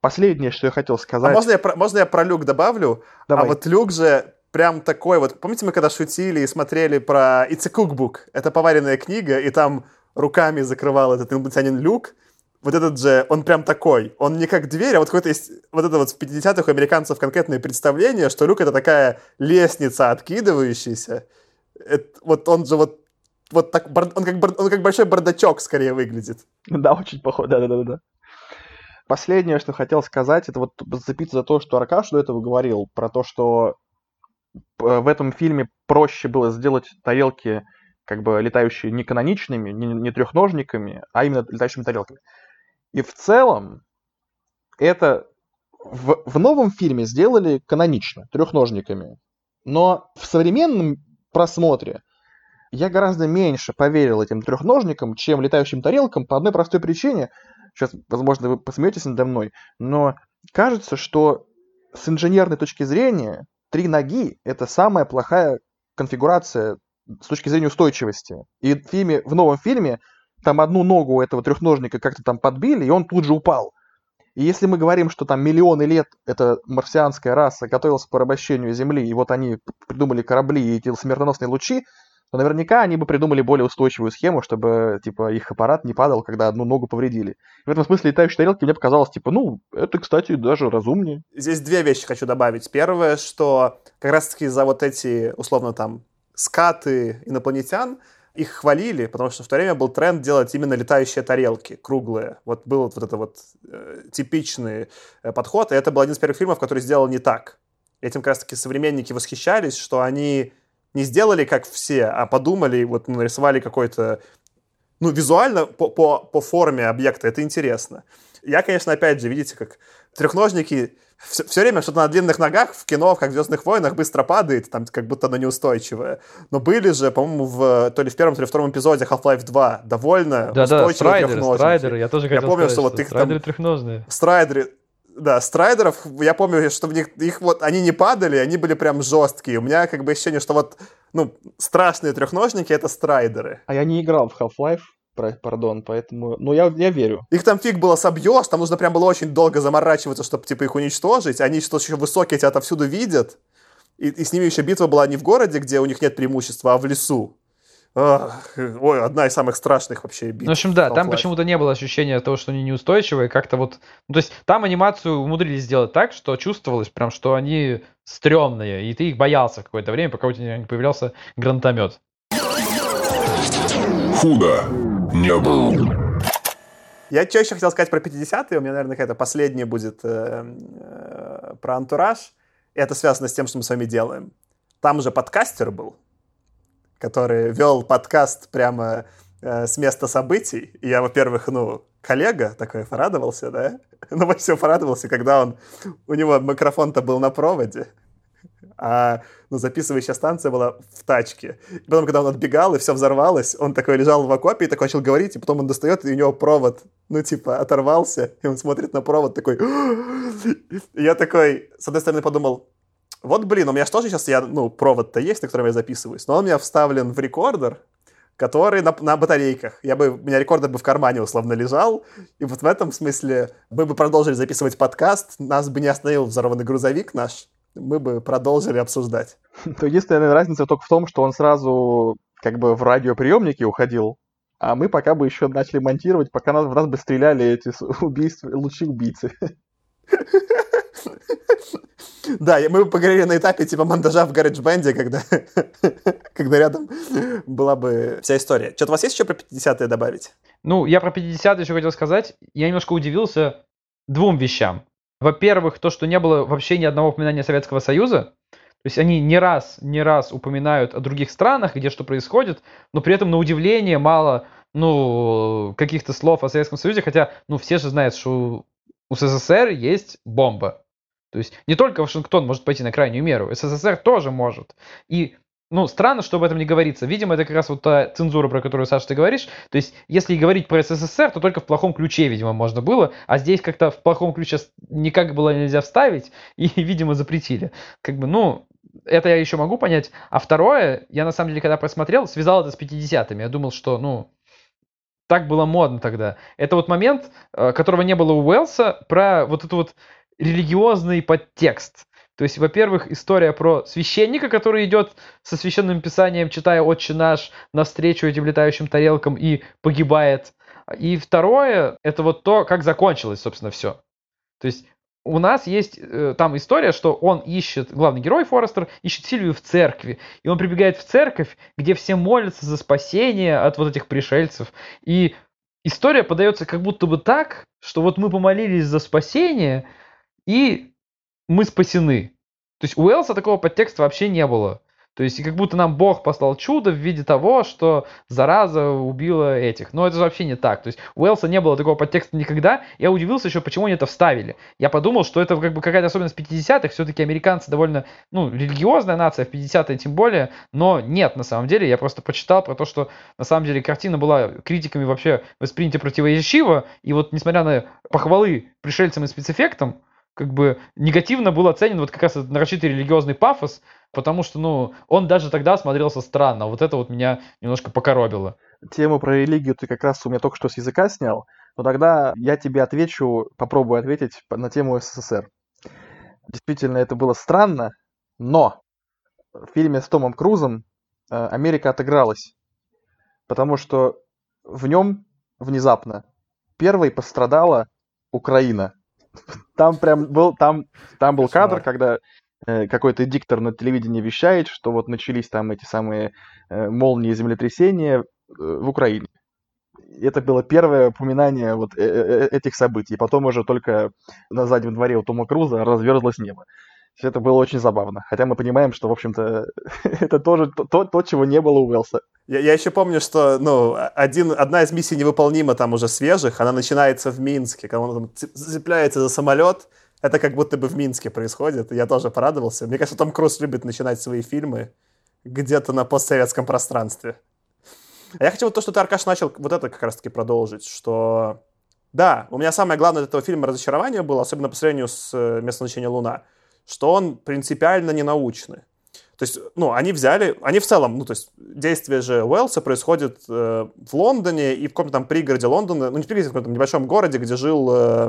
Последнее, что я хотел сказать... А можно я, про, можно я про люк добавлю? А Давай. А вот люк же прям такой вот... Помните, мы когда шутили и смотрели про It's a Cookbook? Это поваренная книга, и там руками закрывал этот инопланетянин люк. Вот этот же, он прям такой. Он не как дверь, а вот какое-то есть... Вот это вот в 50-х у американцев конкретное представление, что люк — это такая лестница откидывающаяся. Это, вот он же вот вот так, он как, он как большой бардачок скорее выглядит. Да, очень похож, да-да-да. Последнее, что хотел сказать, это вот зацепиться за то, что Аркаш до этого говорил, про то, что в этом фильме проще было сделать тарелки, как бы летающие не каноничными, не, не трехножниками, а именно летающими тарелками. И в целом это в, в новом фильме сделали канонично, трехножниками. Но в современном просмотре я гораздо меньше поверил этим трехножникам, чем летающим тарелкам по одной простой причине – Сейчас, возможно, вы посмеетесь надо мной, но кажется, что с инженерной точки зрения три ноги — это самая плохая конфигурация с точки зрения устойчивости. И в, фильме, в новом фильме там одну ногу этого трехножника как-то там подбили, и он тут же упал. И если мы говорим, что там миллионы лет эта марсианская раса готовилась к порабощению Земли, и вот они придумали корабли и эти смертоносные лучи, то наверняка они бы придумали более устойчивую схему, чтобы, типа, их аппарат не падал, когда одну ногу повредили. В этом смысле летающие тарелки мне показалось, типа, ну, это, кстати, даже разумнее. Здесь две вещи хочу добавить. Первое, что как раз-таки за вот эти, условно, там, скаты инопланетян, их хвалили, потому что в то время был тренд делать именно летающие тарелки, круглые. Вот был вот, вот это вот э, типичный э, подход, и это был один из первых фильмов, который сделал не так. Этим как раз-таки современники восхищались, что они не сделали как все, а подумали, вот ну, нарисовали какой-то... Ну, визуально по, по, по форме объекта это интересно. Я, конечно, опять же, видите, как трехножники все, все время что-то на длинных ногах в кино, как в «Звездных войнах» быстро падает, там как будто оно неустойчивое. Но были же, по-моему, в, то ли в первом, то ли втором эпизоде Half-Life 2 довольно да, устойчивые да, страйдеры, трехножники. страйдеры, я тоже хотел Я помню, сказать, что, что вот их страйдеры там... трехножные. Страйдеры, да, страйдеров, я помню, что в них, их вот, они не падали, они были прям жесткие. У меня как бы ощущение, что вот, ну, страшные трехножники — это страйдеры. А я не играл в Half-Life, пардон, поэтому, ну, я, я верю. Их там фиг было собьешь, там нужно прям было очень долго заморачиваться, чтобы, типа, их уничтожить. Они что еще высокие тебя отовсюду видят. И, и с ними еще битва была не в городе, где у них нет преимущества, а в лесу. Ой, одна из самых страшных вообще битв. Ну, в общем, да, там почему-то не было ощущения того, что они неустойчивые, как-то вот... Ну, то есть там анимацию умудрились сделать так, что чувствовалось прям, что они стрёмные, и ты их боялся какое-то время, пока у тебя не появлялся гранатомет. Худо не был. Я что еще хотел сказать про 50-е, у меня, наверное, какая-то последняя будет э, э, про антураж. Это связано с тем, что мы с вами делаем. Там же подкастер был, который вел подкаст прямо э, с места событий. И я, во-первых, ну, коллега такой порадовался, да? Ну, во всем порадовался, когда он... У него микрофон-то был на проводе а ну, записывающая станция была в тачке. И потом, когда он отбегал, и все взорвалось, он такой лежал в окопе и такой начал говорить, и потом он достает, и у него провод, ну, типа, оторвался, и он смотрит на провод такой... И я такой, с одной стороны, подумал, вот, блин, у меня же тоже сейчас, я, ну, провод-то есть, на котором я записываюсь, но он у меня вставлен в рекордер, который на, на батарейках. Я бы, у меня рекордер бы в кармане условно лежал, и вот в этом смысле мы бы продолжили записывать подкаст, нас бы не остановил взорванный грузовик наш, мы бы продолжили обсуждать. То единственная разница только в том, что он сразу как бы в радиоприемнике уходил, а мы пока бы еще начали монтировать, пока нас, в нас бы стреляли эти убийства, лучшие убийцы. Да, мы поговорили на этапе типа монтажа в GarageBand, когда, когда рядом была бы вся история. Что-то у вас есть еще про 50-е добавить? Ну, я про 50-е еще хотел сказать. Я немножко удивился двум вещам. Во-первых, то, что не было вообще ни одного упоминания Советского Союза. То есть они не раз, не раз упоминают о других странах, где что происходит, но при этом на удивление мало ну, каких-то слов о Советском Союзе, хотя, ну, все же знают, что у СССР есть бомба. То есть не только Вашингтон может пойти на крайнюю меру, СССР тоже может. И ну, странно, что об этом не говорится. Видимо, это как раз вот та цензура, про которую, Саша, ты говоришь. То есть, если говорить про СССР, то только в плохом ключе, видимо, можно было. А здесь как-то в плохом ключе никак было нельзя вставить, и, видимо, запретили. Как бы, ну, это я еще могу понять. А второе, я на самом деле, когда просмотрел, связал это с 50-ми. Я думал, что, ну, так было модно тогда. Это вот момент, э, которого не было у Уэллса, про вот этот вот религиозный подтекст. То есть, во-первых, история про священника, который идет со священным писанием, читая «Отче наш» навстречу этим летающим тарелкам и погибает. И второе, это вот то, как закончилось, собственно, все. То есть, у нас есть э, там история, что он ищет, главный герой Форестер, ищет Сильвию в церкви. И он прибегает в церковь, где все молятся за спасение от вот этих пришельцев. И история подается как будто бы так, что вот мы помолились за спасение, и мы спасены. То есть у Уэлса такого подтекста вообще не было. То есть как будто нам Бог послал чудо в виде того, что зараза убила этих. Но это же вообще не так. То есть у Уэлса не было такого подтекста никогда. Я удивился еще, почему они это вставили. Я подумал, что это как бы какая-то особенность 50-х. Все-таки американцы довольно, ну, религиозная нация, в 50-е тем более. Но нет, на самом деле. Я просто почитал про то, что на самом деле картина была критиками вообще воспринята противоречиво. И вот несмотря на похвалы пришельцам и спецэффектам, как бы негативно был оценен вот как раз этот нарочитый религиозный пафос, потому что, ну, он даже тогда смотрелся странно. Вот это вот меня немножко покоробило. Тему про религию ты как раз у меня только что с языка снял, но тогда я тебе отвечу, попробую ответить на тему СССР. Действительно, это было странно, но в фильме с Томом Крузом э, Америка отыгралась, потому что в нем внезапно первой пострадала Украина. Там прям был, там, там был кадр, когда э, какой-то диктор на телевидении вещает, что вот начались там эти самые э, молнии землетрясения э, в Украине. Это было первое упоминание вот этих событий. Потом уже только на заднем дворе у Тома Круза разверзлось небо. Это было очень забавно. Хотя мы понимаем, что, в общем-то, это тоже то, то, чего не было у Уэлса. Я, я еще помню, что ну, один, одна из миссий невыполнима там уже свежих, она начинается в Минске, когда он там цепляется за самолет, это как будто бы в Минске происходит, я тоже порадовался. Мне кажется, Том Круз любит начинать свои фильмы где-то на постсоветском пространстве. А я хотел то, что ты, Аркаш, начал вот это как раз-таки продолжить, что да, у меня самое главное от этого фильма разочарование было, особенно по сравнению с э, «Место назначения Луна», что он принципиально ненаучный. То есть, ну, они взяли, они в целом, ну, то есть, действие же Уэллса происходит э, в Лондоне и в каком-то там пригороде Лондона, ну, не пригороде, в каком-то небольшом городе, где жил, э,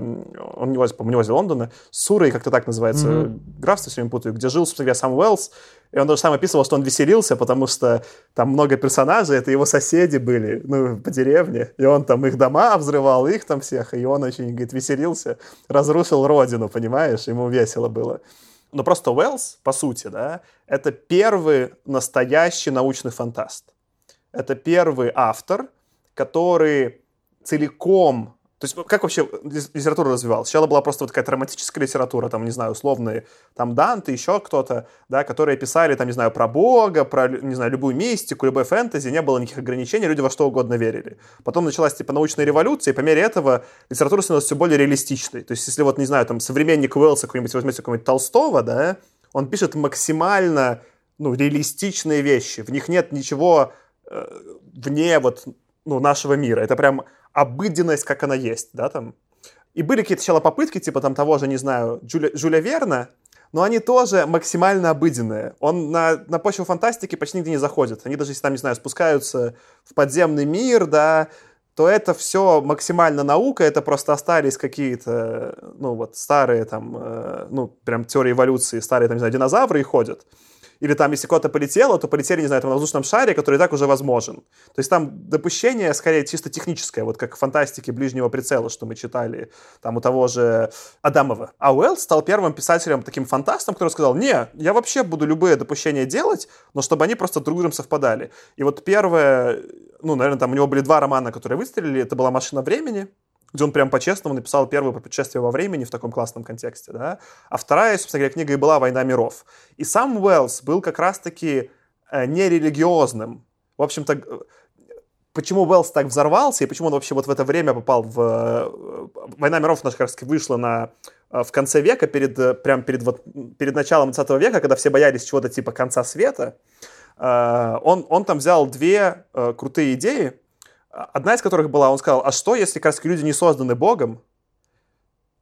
он не возле, по-моему, не возле Лондона, Сурой, как-то так называется, mm-hmm. графство, все время путаю, где жил, собственно говоря, сам Уэллс, и он даже сам описывал, что он веселился, потому что там много персонажей, это его соседи были, ну, по деревне, и он там их дома взрывал, их там всех, и он очень, говорит, веселился, разрушил родину, понимаешь, ему весело было. Но просто Уэллс, по сути, да, это первый настоящий научный фантаст. Это первый автор, который целиком То есть как вообще литература развивалась? Сначала была просто вот такая драматическая литература, там, не знаю, условные, там Данте, еще кто-то, да, которые писали, там, не знаю, про Бога, про, не знаю, любую мистику, любой фэнтези, не было никаких ограничений, люди во что угодно верили. Потом началась, типа, научная революция, и по мере этого литература становилась все более реалистичной. То есть если вот, не знаю, там, современник Уэллса какой-нибудь возьмете какого-нибудь Толстого, да, он пишет максимально, ну, реалистичные вещи. В них нет ничего э, вне вот, ну, нашего мира. Это прям обыденность, как она есть, да, там. И были какие-то сначала попытки, типа там того же, не знаю, Джуля, Жюля Верна, но они тоже максимально обыденные. Он на, на почву фантастики почти нигде не заходит. Они даже, если там, не знаю, спускаются в подземный мир, да, то это все максимально наука, это просто остались какие-то, ну вот, старые там, э, ну, прям теории эволюции, старые там, не знаю, динозавры и ходят. Или там, если куда-то полетело, то полетели, не знаю, там, на воздушном шаре, который и так уже возможен. То есть там допущение, скорее, чисто техническое, вот как в фантастике ближнего прицела, что мы читали там у того же Адамова. А Уэллс стал первым писателем, таким фантастом, который сказал, не, я вообще буду любые допущения делать, но чтобы они просто друг другом совпадали. И вот первое, ну, наверное, там у него были два романа, которые выстрелили, это была «Машина времени», где он прям по-честному написал первое про путешествие во времени в таком классном контексте, да. А вторая, собственно говоря, книга и была «Война миров». И сам Уэллс был как раз-таки э, нерелигиозным. В общем-то, э, почему Уэллс так взорвался и почему он вообще вот в это время попал в... Э, «Война миров» наша как раз вышла на в конце века, перед, прям перед, вот, перед началом 20 века, когда все боялись чего-то типа конца света, он, он там взял две крутые идеи, Одна из которых была, он сказал, а что, если как раз люди не созданы Богом,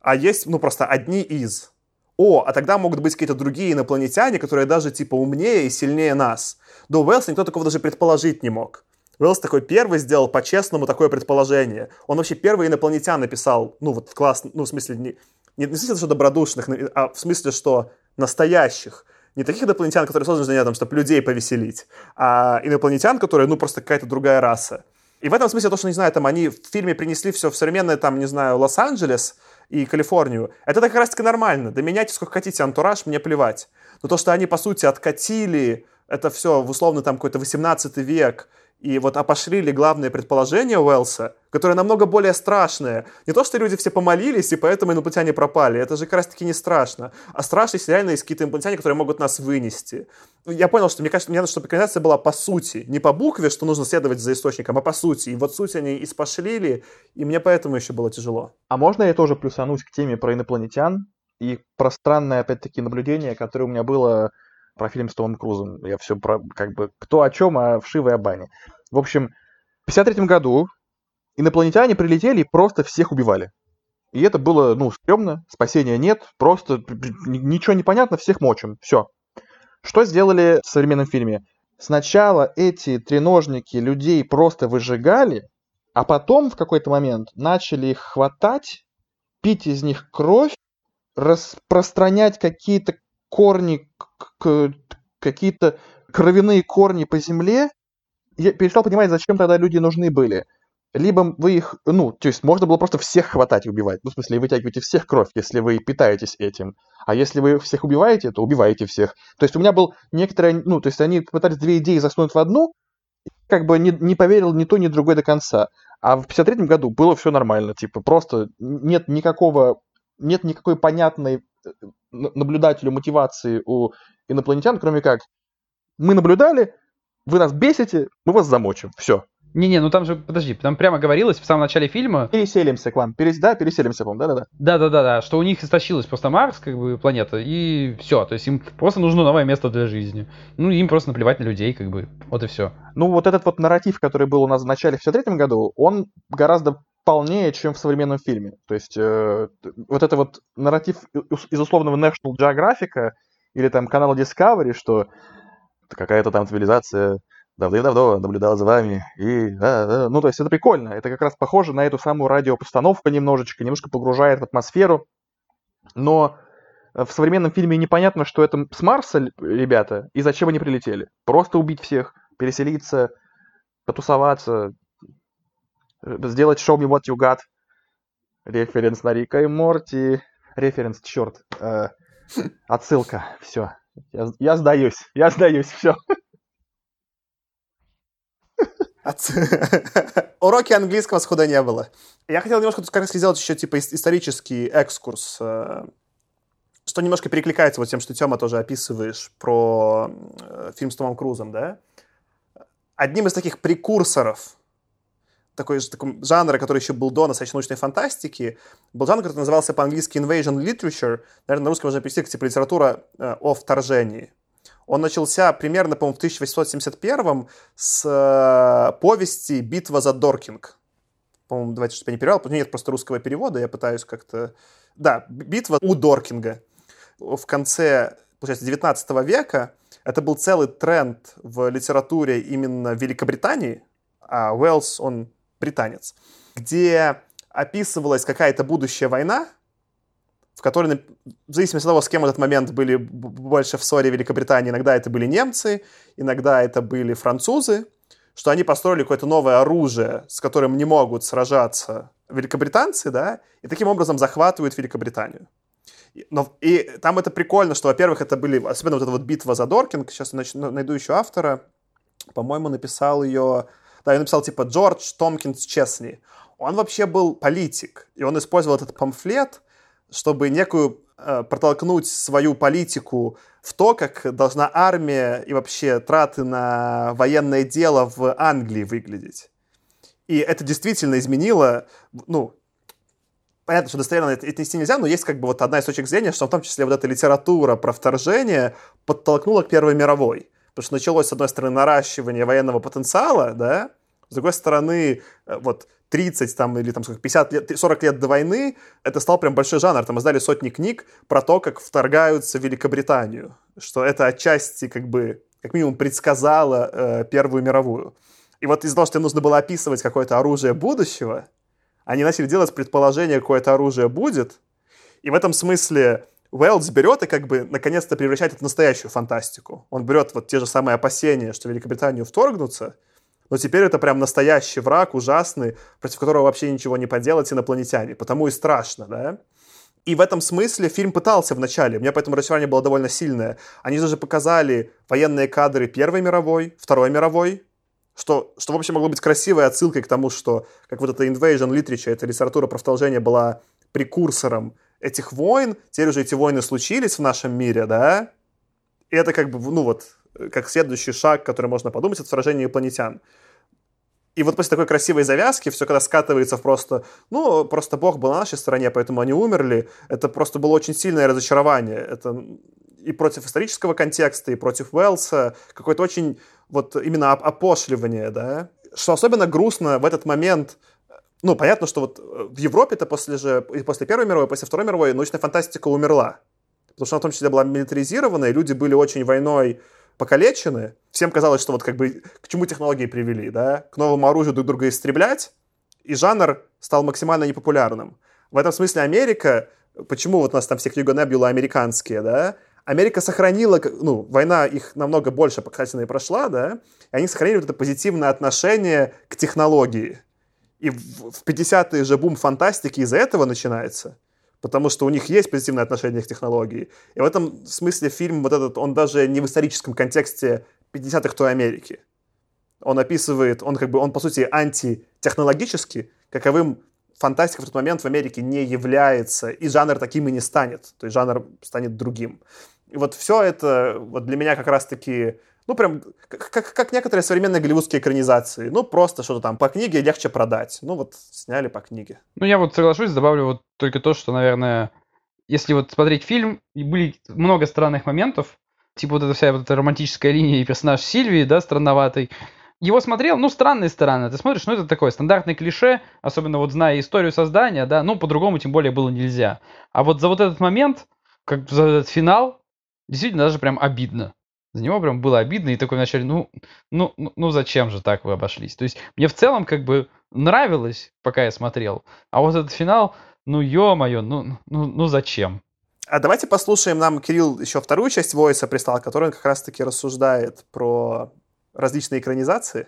а есть, ну, просто одни из? О, а тогда могут быть какие-то другие инопланетяне, которые даже, типа, умнее и сильнее нас. До Уэллса никто такого даже предположить не мог. Уэллс такой первый сделал по-честному такое предположение. Он вообще первый инопланетян написал, ну, вот класс, ну, в смысле, не, не в смысле, что добродушных, а в смысле, что настоящих. Не таких инопланетян, которые созданы для того, чтобы людей повеселить, а инопланетян, которые, ну, просто какая-то другая раса. И в этом смысле то, что, не знаю, там они в фильме принесли все в современное, там, не знаю, Лос-Анджелес и Калифорнию, это как раз-таки нормально. Да меняйте сколько хотите антураж, мне плевать. Но то, что они, по сути, откатили это все в условно там какой-то 18 век, и вот опошлили главное предположение Уэллса, которое намного более страшное. Не то, что люди все помолились, и поэтому инопланетяне пропали. Это же как раз-таки не страшно. А страшно, если реально есть какие-то инопланетяне, которые могут нас вынести. Я понял, что мне кажется, мне надо, чтобы экранизация была по сути. Не по букве, что нужно следовать за источником, а по сути. И вот суть они испошлили, и мне поэтому еще было тяжело. А можно я тоже плюсанусь к теме про инопланетян и про странное, опять-таки, наблюдение, которое у меня было про фильм с Томом Крузом. Я все про, как бы, кто о чем, а вшивы о бане. В общем, в 53 году инопланетяне прилетели и просто всех убивали. И это было, ну, стрёмно, спасения нет, просто ничего не понятно, всех мочим, все. Что сделали в современном фильме? Сначала эти треножники людей просто выжигали, а потом в какой-то момент начали их хватать, пить из них кровь, распространять какие-то корни, какие-то кровяные корни по земле, я перестал понимать, зачем тогда люди нужны были. Либо вы их, ну, то есть можно было просто всех хватать и убивать. Ну, в смысле, вытягиваете всех кровь, если вы питаетесь этим. А если вы всех убиваете, то убиваете всех. То есть у меня был некоторое, ну, то есть они пытались две идеи засунуть в одну, как бы не, не поверил ни то, ни другой до конца. А в 53 году было все нормально, типа, просто нет никакого, нет никакой понятной э, наблюдателю мотивации у инопланетян, кроме как мы наблюдали, вы нас бесите, мы вас замочим. Все. Не-не, ну там же, подожди, там прямо говорилось в самом начале фильма... Переселимся к вам, Перес... да, переселимся к вам, да-да-да. Да-да-да, что у них истощилась просто Марс, как бы, планета, и все, то есть им просто нужно новое место для жизни. Ну, им просто наплевать на людей, как бы, вот и все. Ну, вот этот вот нарратив, который был у нас в начале в 63 году, он гораздо полнее, чем в современном фильме. То есть э, вот это вот нарратив из условного National Geographic или там канала Discovery, что какая-то там цивилизация давным-давно наблюдала за вами. И, да, да. Ну, то есть это прикольно. Это как раз похоже на эту самую радиопостановку немножечко, немножко погружает в атмосферу. Но в современном фильме непонятно, что это с Марса ребята, и зачем они прилетели. Просто убить всех, переселиться, потусоваться, сделать show me what you got. Референс на Рика и Морти. Референс, черт. Э, отсылка. Все. Я, я сдаюсь, я сдаюсь, все. Уроки английского схода не было. Я хотел немножко как раз сделать еще типа исторический экскурс, э, что немножко перекликается вот тем, что Тёма тоже описываешь про э, фильм с Томом Крузом, да? Одним из таких прекурсоров такой, такой жанра, который еще был до настоящей научной фантастики, был жанр, который назывался по-английски Invasion Literature. Наверное, на русском можно перевести типа литература э, о вторжении. Он начался примерно, по-моему, в 1871 с э, повести «Битва за Доркинг». По-моему, давайте, чтобы я не перевел, потому что нет просто русского перевода, я пытаюсь как-то... Да, «Битва у Доркинга». В конце, получается, 19 века это был целый тренд в литературе именно Великобритании, а Уэллс, он британец, где описывалась какая-то будущая война, в которой, в зависимости от того, с кем в этот момент были больше в ссоре Великобритании, иногда это были немцы, иногда это были французы, что они построили какое-то новое оружие, с которым не могут сражаться великобританцы, да, и таким образом захватывают Великобританию. Но, и там это прикольно, что, во-первых, это были, особенно вот эта вот битва за Доркинг, сейчас я найду еще автора, по-моему, написал ее, да, я написал типа Джордж Томкинс Честни. Он вообще был политик, и он использовал этот памфлет, чтобы некую э, протолкнуть свою политику в то, как должна армия и вообще траты на военное дело в Англии выглядеть. И это действительно изменило, ну, понятно, что достоверно это нести нельзя, но есть как бы вот одна из точек зрения, что в том числе вот эта литература про вторжение подтолкнула к Первой мировой. Потому что началось, с одной стороны, наращивание военного потенциала, да, с другой стороны, э, вот 30 там, или там, 50 лет, 40 лет до войны, это стал прям большой жанр. Там издали сотни книг про то, как вторгаются в Великобританию. Что это отчасти как бы, как минимум, предсказало э, Первую мировую. И вот из-за того, что им нужно было описывать какое-то оружие будущего, они начали делать предположение, какое-то оружие будет. И в этом смысле Уэллс берет и как бы наконец-то превращает это в настоящую фантастику. Он берет вот те же самые опасения, что в Великобританию вторгнутся, но теперь это прям настоящий враг, ужасный, против которого вообще ничего не поделать инопланетяне. Потому и страшно, да? И в этом смысле фильм пытался вначале, у меня поэтому разочарование было довольно сильное. Они даже показали военные кадры Первой мировой, Второй мировой, что, что в общем, могло быть красивой отсылкой к тому, что как вот эта invasion literature, эта литература про вторжение была прекурсором этих войн, теперь уже эти войны случились в нашем мире, да, и это как бы, ну вот, как следующий шаг, который можно подумать, это вторжение инопланетян. И вот после такой красивой завязки все когда скатывается в просто, ну, просто Бог был на нашей стороне, поэтому они умерли, это просто было очень сильное разочарование. Это и против исторического контекста, и против Уэллса, какое-то очень вот именно опошливание, да. Что особенно грустно в этот момент, ну, понятно, что вот в Европе это после же, и после Первой мировой, после Второй мировой научная фантастика умерла. Потому что она в том числе была милитаризирована, и люди были очень войной покалечены. Всем казалось, что вот как бы к чему технологии привели, да? К новому оружию друг друга истреблять, и жанр стал максимально непопулярным. В этом смысле Америка, почему вот нас там все Хьюго Небюла американские, да? Америка сохранила, ну, война их намного больше показательно и прошла, да, и они сохранили вот это позитивное отношение к технологии. И в 50-е же бум фантастики из-за этого начинается потому что у них есть позитивное отношение к технологии. И в этом смысле фильм вот этот, он даже не в историческом контексте 50-х той Америки. Он описывает, он как бы, он по сути антитехнологический, каковым фантастика в тот момент в Америке не является, и жанр таким и не станет, то есть жанр станет другим. И вот все это вот для меня как раз-таки ну, прям, как, как, как некоторые современные голливудские экранизации. Ну, просто что-то там по книге легче продать. Ну, вот сняли по книге. Ну, я вот соглашусь, добавлю вот только то, что, наверное, если вот смотреть фильм, и были много странных моментов, типа вот эта вся вот эта романтическая линия и персонаж Сильвии, да, странноватый. Его смотрел, ну, странные стороны. Ты смотришь, ну, это такое стандартное клише, особенно вот зная историю создания, да, ну, по-другому тем более было нельзя. А вот за вот этот момент, как за этот финал, действительно даже прям обидно. За него прям было обидно, и такой вначале, ну, ну, ну, ну зачем же так вы обошлись? То есть мне в целом как бы нравилось, пока я смотрел, а вот этот финал, ну ё-моё, ну, ну, ну зачем? А давайте послушаем нам, Кирилл, еще вторую часть Войса прислал, который как раз-таки рассуждает про различные экранизации.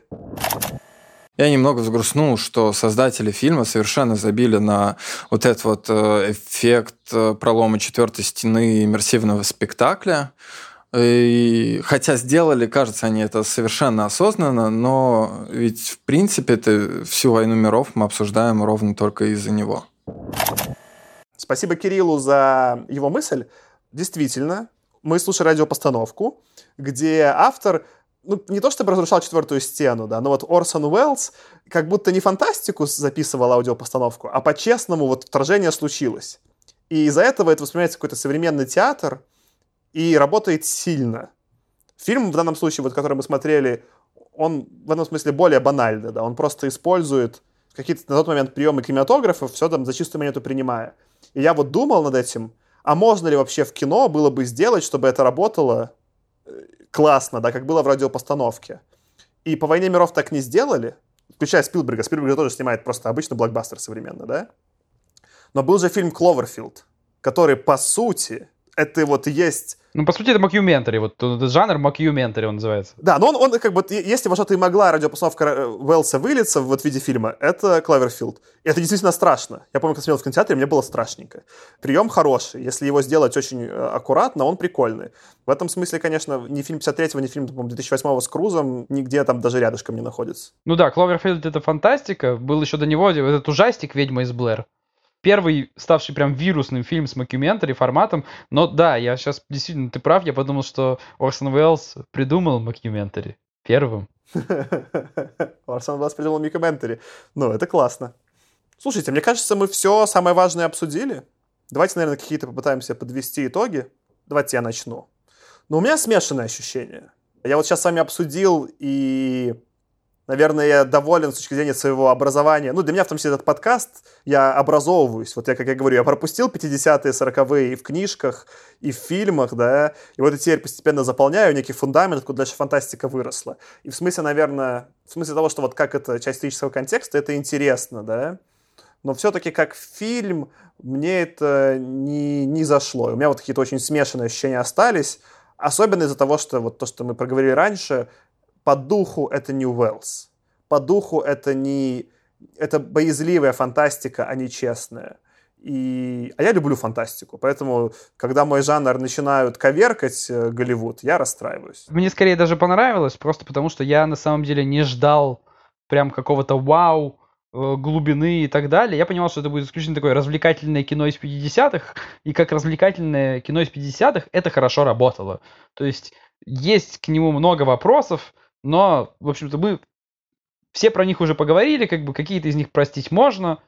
Я немного взгрустнул, что создатели фильма совершенно забили на вот этот вот э, эффект э, пролома четвертой стены иммерсивного спектакля, И, хотя сделали, кажется, они это совершенно осознанно, но ведь в принципе это всю войну миров мы обсуждаем ровно только из-за него. Спасибо Кириллу за его мысль. Действительно, мы слушали радиопостановку, где автор ну, не то чтобы разрушал четвертую стену, да, но вот Орсон Уэллс как будто не фантастику записывал аудиопостановку, а по-честному вот вторжение случилось. И из-за этого это воспринимается какой-то современный театр и работает сильно. Фильм в данном случае, вот, который мы смотрели, он в этом смысле более банальный, да, он просто использует какие-то на тот момент приемы кинематографа, все там за чистую монету принимая. И я вот думал над этим, а можно ли вообще в кино было бы сделать, чтобы это работало э, классно, да, как было в радиопостановке. И по «Войне миров» так не сделали, включая Спилберга. Спилберг тоже снимает просто обычный блокбастер современный, да? Но был же фильм «Кловерфилд», который, по сути, это вот есть ну, по сути, это макюментари, вот этот жанр макюментари он называется. Да, но он, он как бы, если во что-то и могла радиопостановка э, Уэллса вылиться вот в виде фильма, это Клаверфилд. И это действительно страшно. Я помню, когда смотрел в кинотеатре, мне было страшненько. Прием хороший. Если его сделать очень э, аккуратно, он прикольный. В этом смысле, конечно, ни фильм 53-го, ни фильм 2008-го с Крузом нигде там даже рядышком не находится. Ну да, Кловерфилд это фантастика. Был еще до него этот ужастик «Ведьма из Блэр» первый ставший прям вирусным фильм с макюментари форматом. Но да, я сейчас действительно, ты прав, я подумал, что Орсон Уэллс придумал макюментари первым. Орсон Уэллс придумал макюментари. Ну, это классно. Слушайте, мне кажется, мы все самое важное обсудили. Давайте, наверное, какие-то попытаемся подвести итоги. Давайте я начну. Но у меня смешанное ощущение. Я вот сейчас с вами обсудил и Наверное, я доволен с точки зрения своего образования. Ну, для меня в том числе этот подкаст, я образовываюсь. Вот я, как я говорю, я пропустил 50-е, 40-е и в книжках, и в фильмах, да, и вот я теперь постепенно заполняю некий фундамент, откуда дальше фантастика выросла. И в смысле, наверное, в смысле того, что вот как это часть исторического контекста, это интересно, да, но все-таки как фильм мне это не, не зашло. У меня вот какие-то очень смешанные ощущения остались, особенно из-за того, что вот то, что мы проговорили раньше, по духу это не Уэллс. По духу это не... Это боязливая фантастика, а не честная. И... А я люблю фантастику, поэтому, когда мой жанр начинают коверкать э, Голливуд, я расстраиваюсь. Мне скорее даже понравилось, просто потому что я на самом деле не ждал прям какого-то вау, э, глубины и так далее. Я понимал, что это будет исключительно такое развлекательное кино из 50-х, и как развлекательное кино из 50-х это хорошо работало. То есть есть к нему много вопросов, но, в общем-то, мы все про них уже поговорили, как бы какие-то из них простить можно,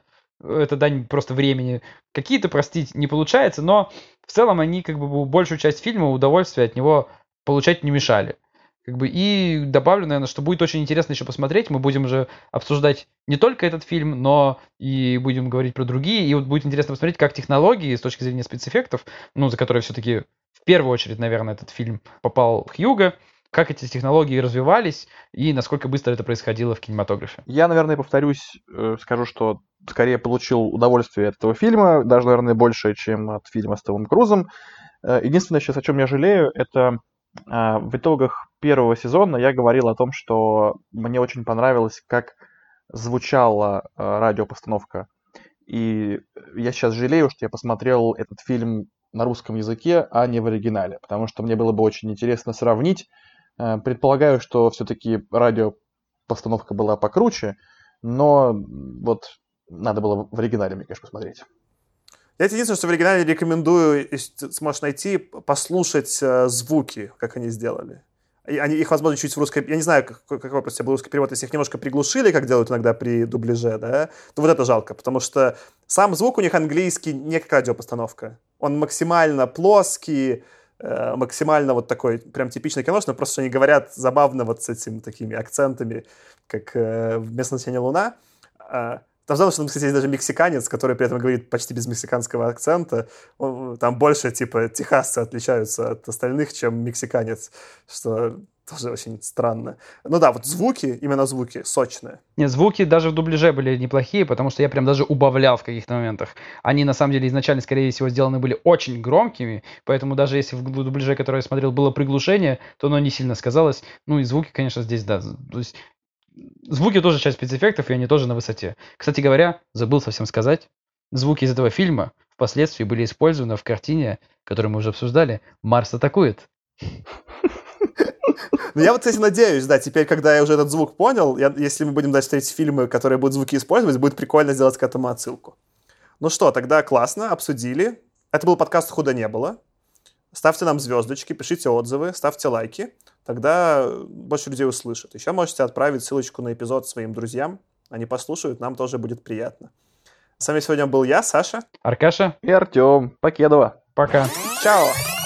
это дань просто времени, какие-то простить не получается, но в целом они как бы большую часть фильма удовольствия от него получать не мешали. Как бы, и добавлю, наверное, что будет очень интересно еще посмотреть. Мы будем же обсуждать не только этот фильм, но и будем говорить про другие. И вот будет интересно посмотреть, как технологии с точки зрения спецэффектов, ну, за которые все-таки в первую очередь, наверное, этот фильм попал Хьюга, как эти технологии развивались и насколько быстро это происходило в кинематографе. Я, наверное, повторюсь, э, скажу, что скорее получил удовольствие от этого фильма, даже, наверное, больше, чем от фильма с Томом Крузом. Э, единственное сейчас, о чем я жалею, это э, в итогах первого сезона я говорил о том, что мне очень понравилось, как звучала радиопостановка. И я сейчас жалею, что я посмотрел этот фильм на русском языке, а не в оригинале, потому что мне было бы очень интересно сравнить Э, предполагаю, что все-таки радиопостановка была покруче, но вот надо было в оригинале, мне, конечно, посмотреть. Я тебе единственное, что в оригинале рекомендую, если сможешь найти, послушать э, звуки, как они сделали. Они, их, возможно, чуть в русской... Я не знаю, какой, какой просто был русский перевод, если их немножко приглушили, как делают иногда при дубляже, да, то вот это жалко, потому что сам звук у них английский не как радиопостановка. Он максимально плоский, Э, максимально вот такой прям типичный киношный, просто они говорят забавно вот с этими такими акцентами, как э, в «Местное население Луна». Э, там что, кстати, есть даже мексиканец, который при этом говорит почти без мексиканского акцента. Там больше, типа, техасцы отличаются от остальных, чем мексиканец, что тоже очень странно. Ну да, вот звуки, именно звуки, сочные. Нет, звуки даже в дубляже были неплохие, потому что я прям даже убавлял в каких-то моментах. Они, на самом деле, изначально, скорее всего, сделаны были очень громкими, поэтому даже если в дубляже, который я смотрел, было приглушение, то оно не сильно сказалось. Ну и звуки, конечно, здесь, да. То есть звуки тоже часть спецэффектов, и они тоже на высоте. Кстати говоря, забыл совсем сказать, звуки из этого фильма впоследствии были использованы в картине, которую мы уже обсуждали «Марс атакует». Ну, я вот, кстати, надеюсь, да, теперь, когда я уже этот звук понял, я, если мы будем дальше смотреть фильмы, которые будут звуки использовать, будет прикольно сделать к этому отсылку. Ну что, тогда классно, обсудили. Это был подкаст «Худо не было». Ставьте нам звездочки, пишите отзывы, ставьте лайки. Тогда больше людей услышат. Еще можете отправить ссылочку на эпизод своим друзьям. Они послушают, нам тоже будет приятно. С вами сегодня был я, Саша. Аркаша. И Артем. Покедова. Пока. Чао.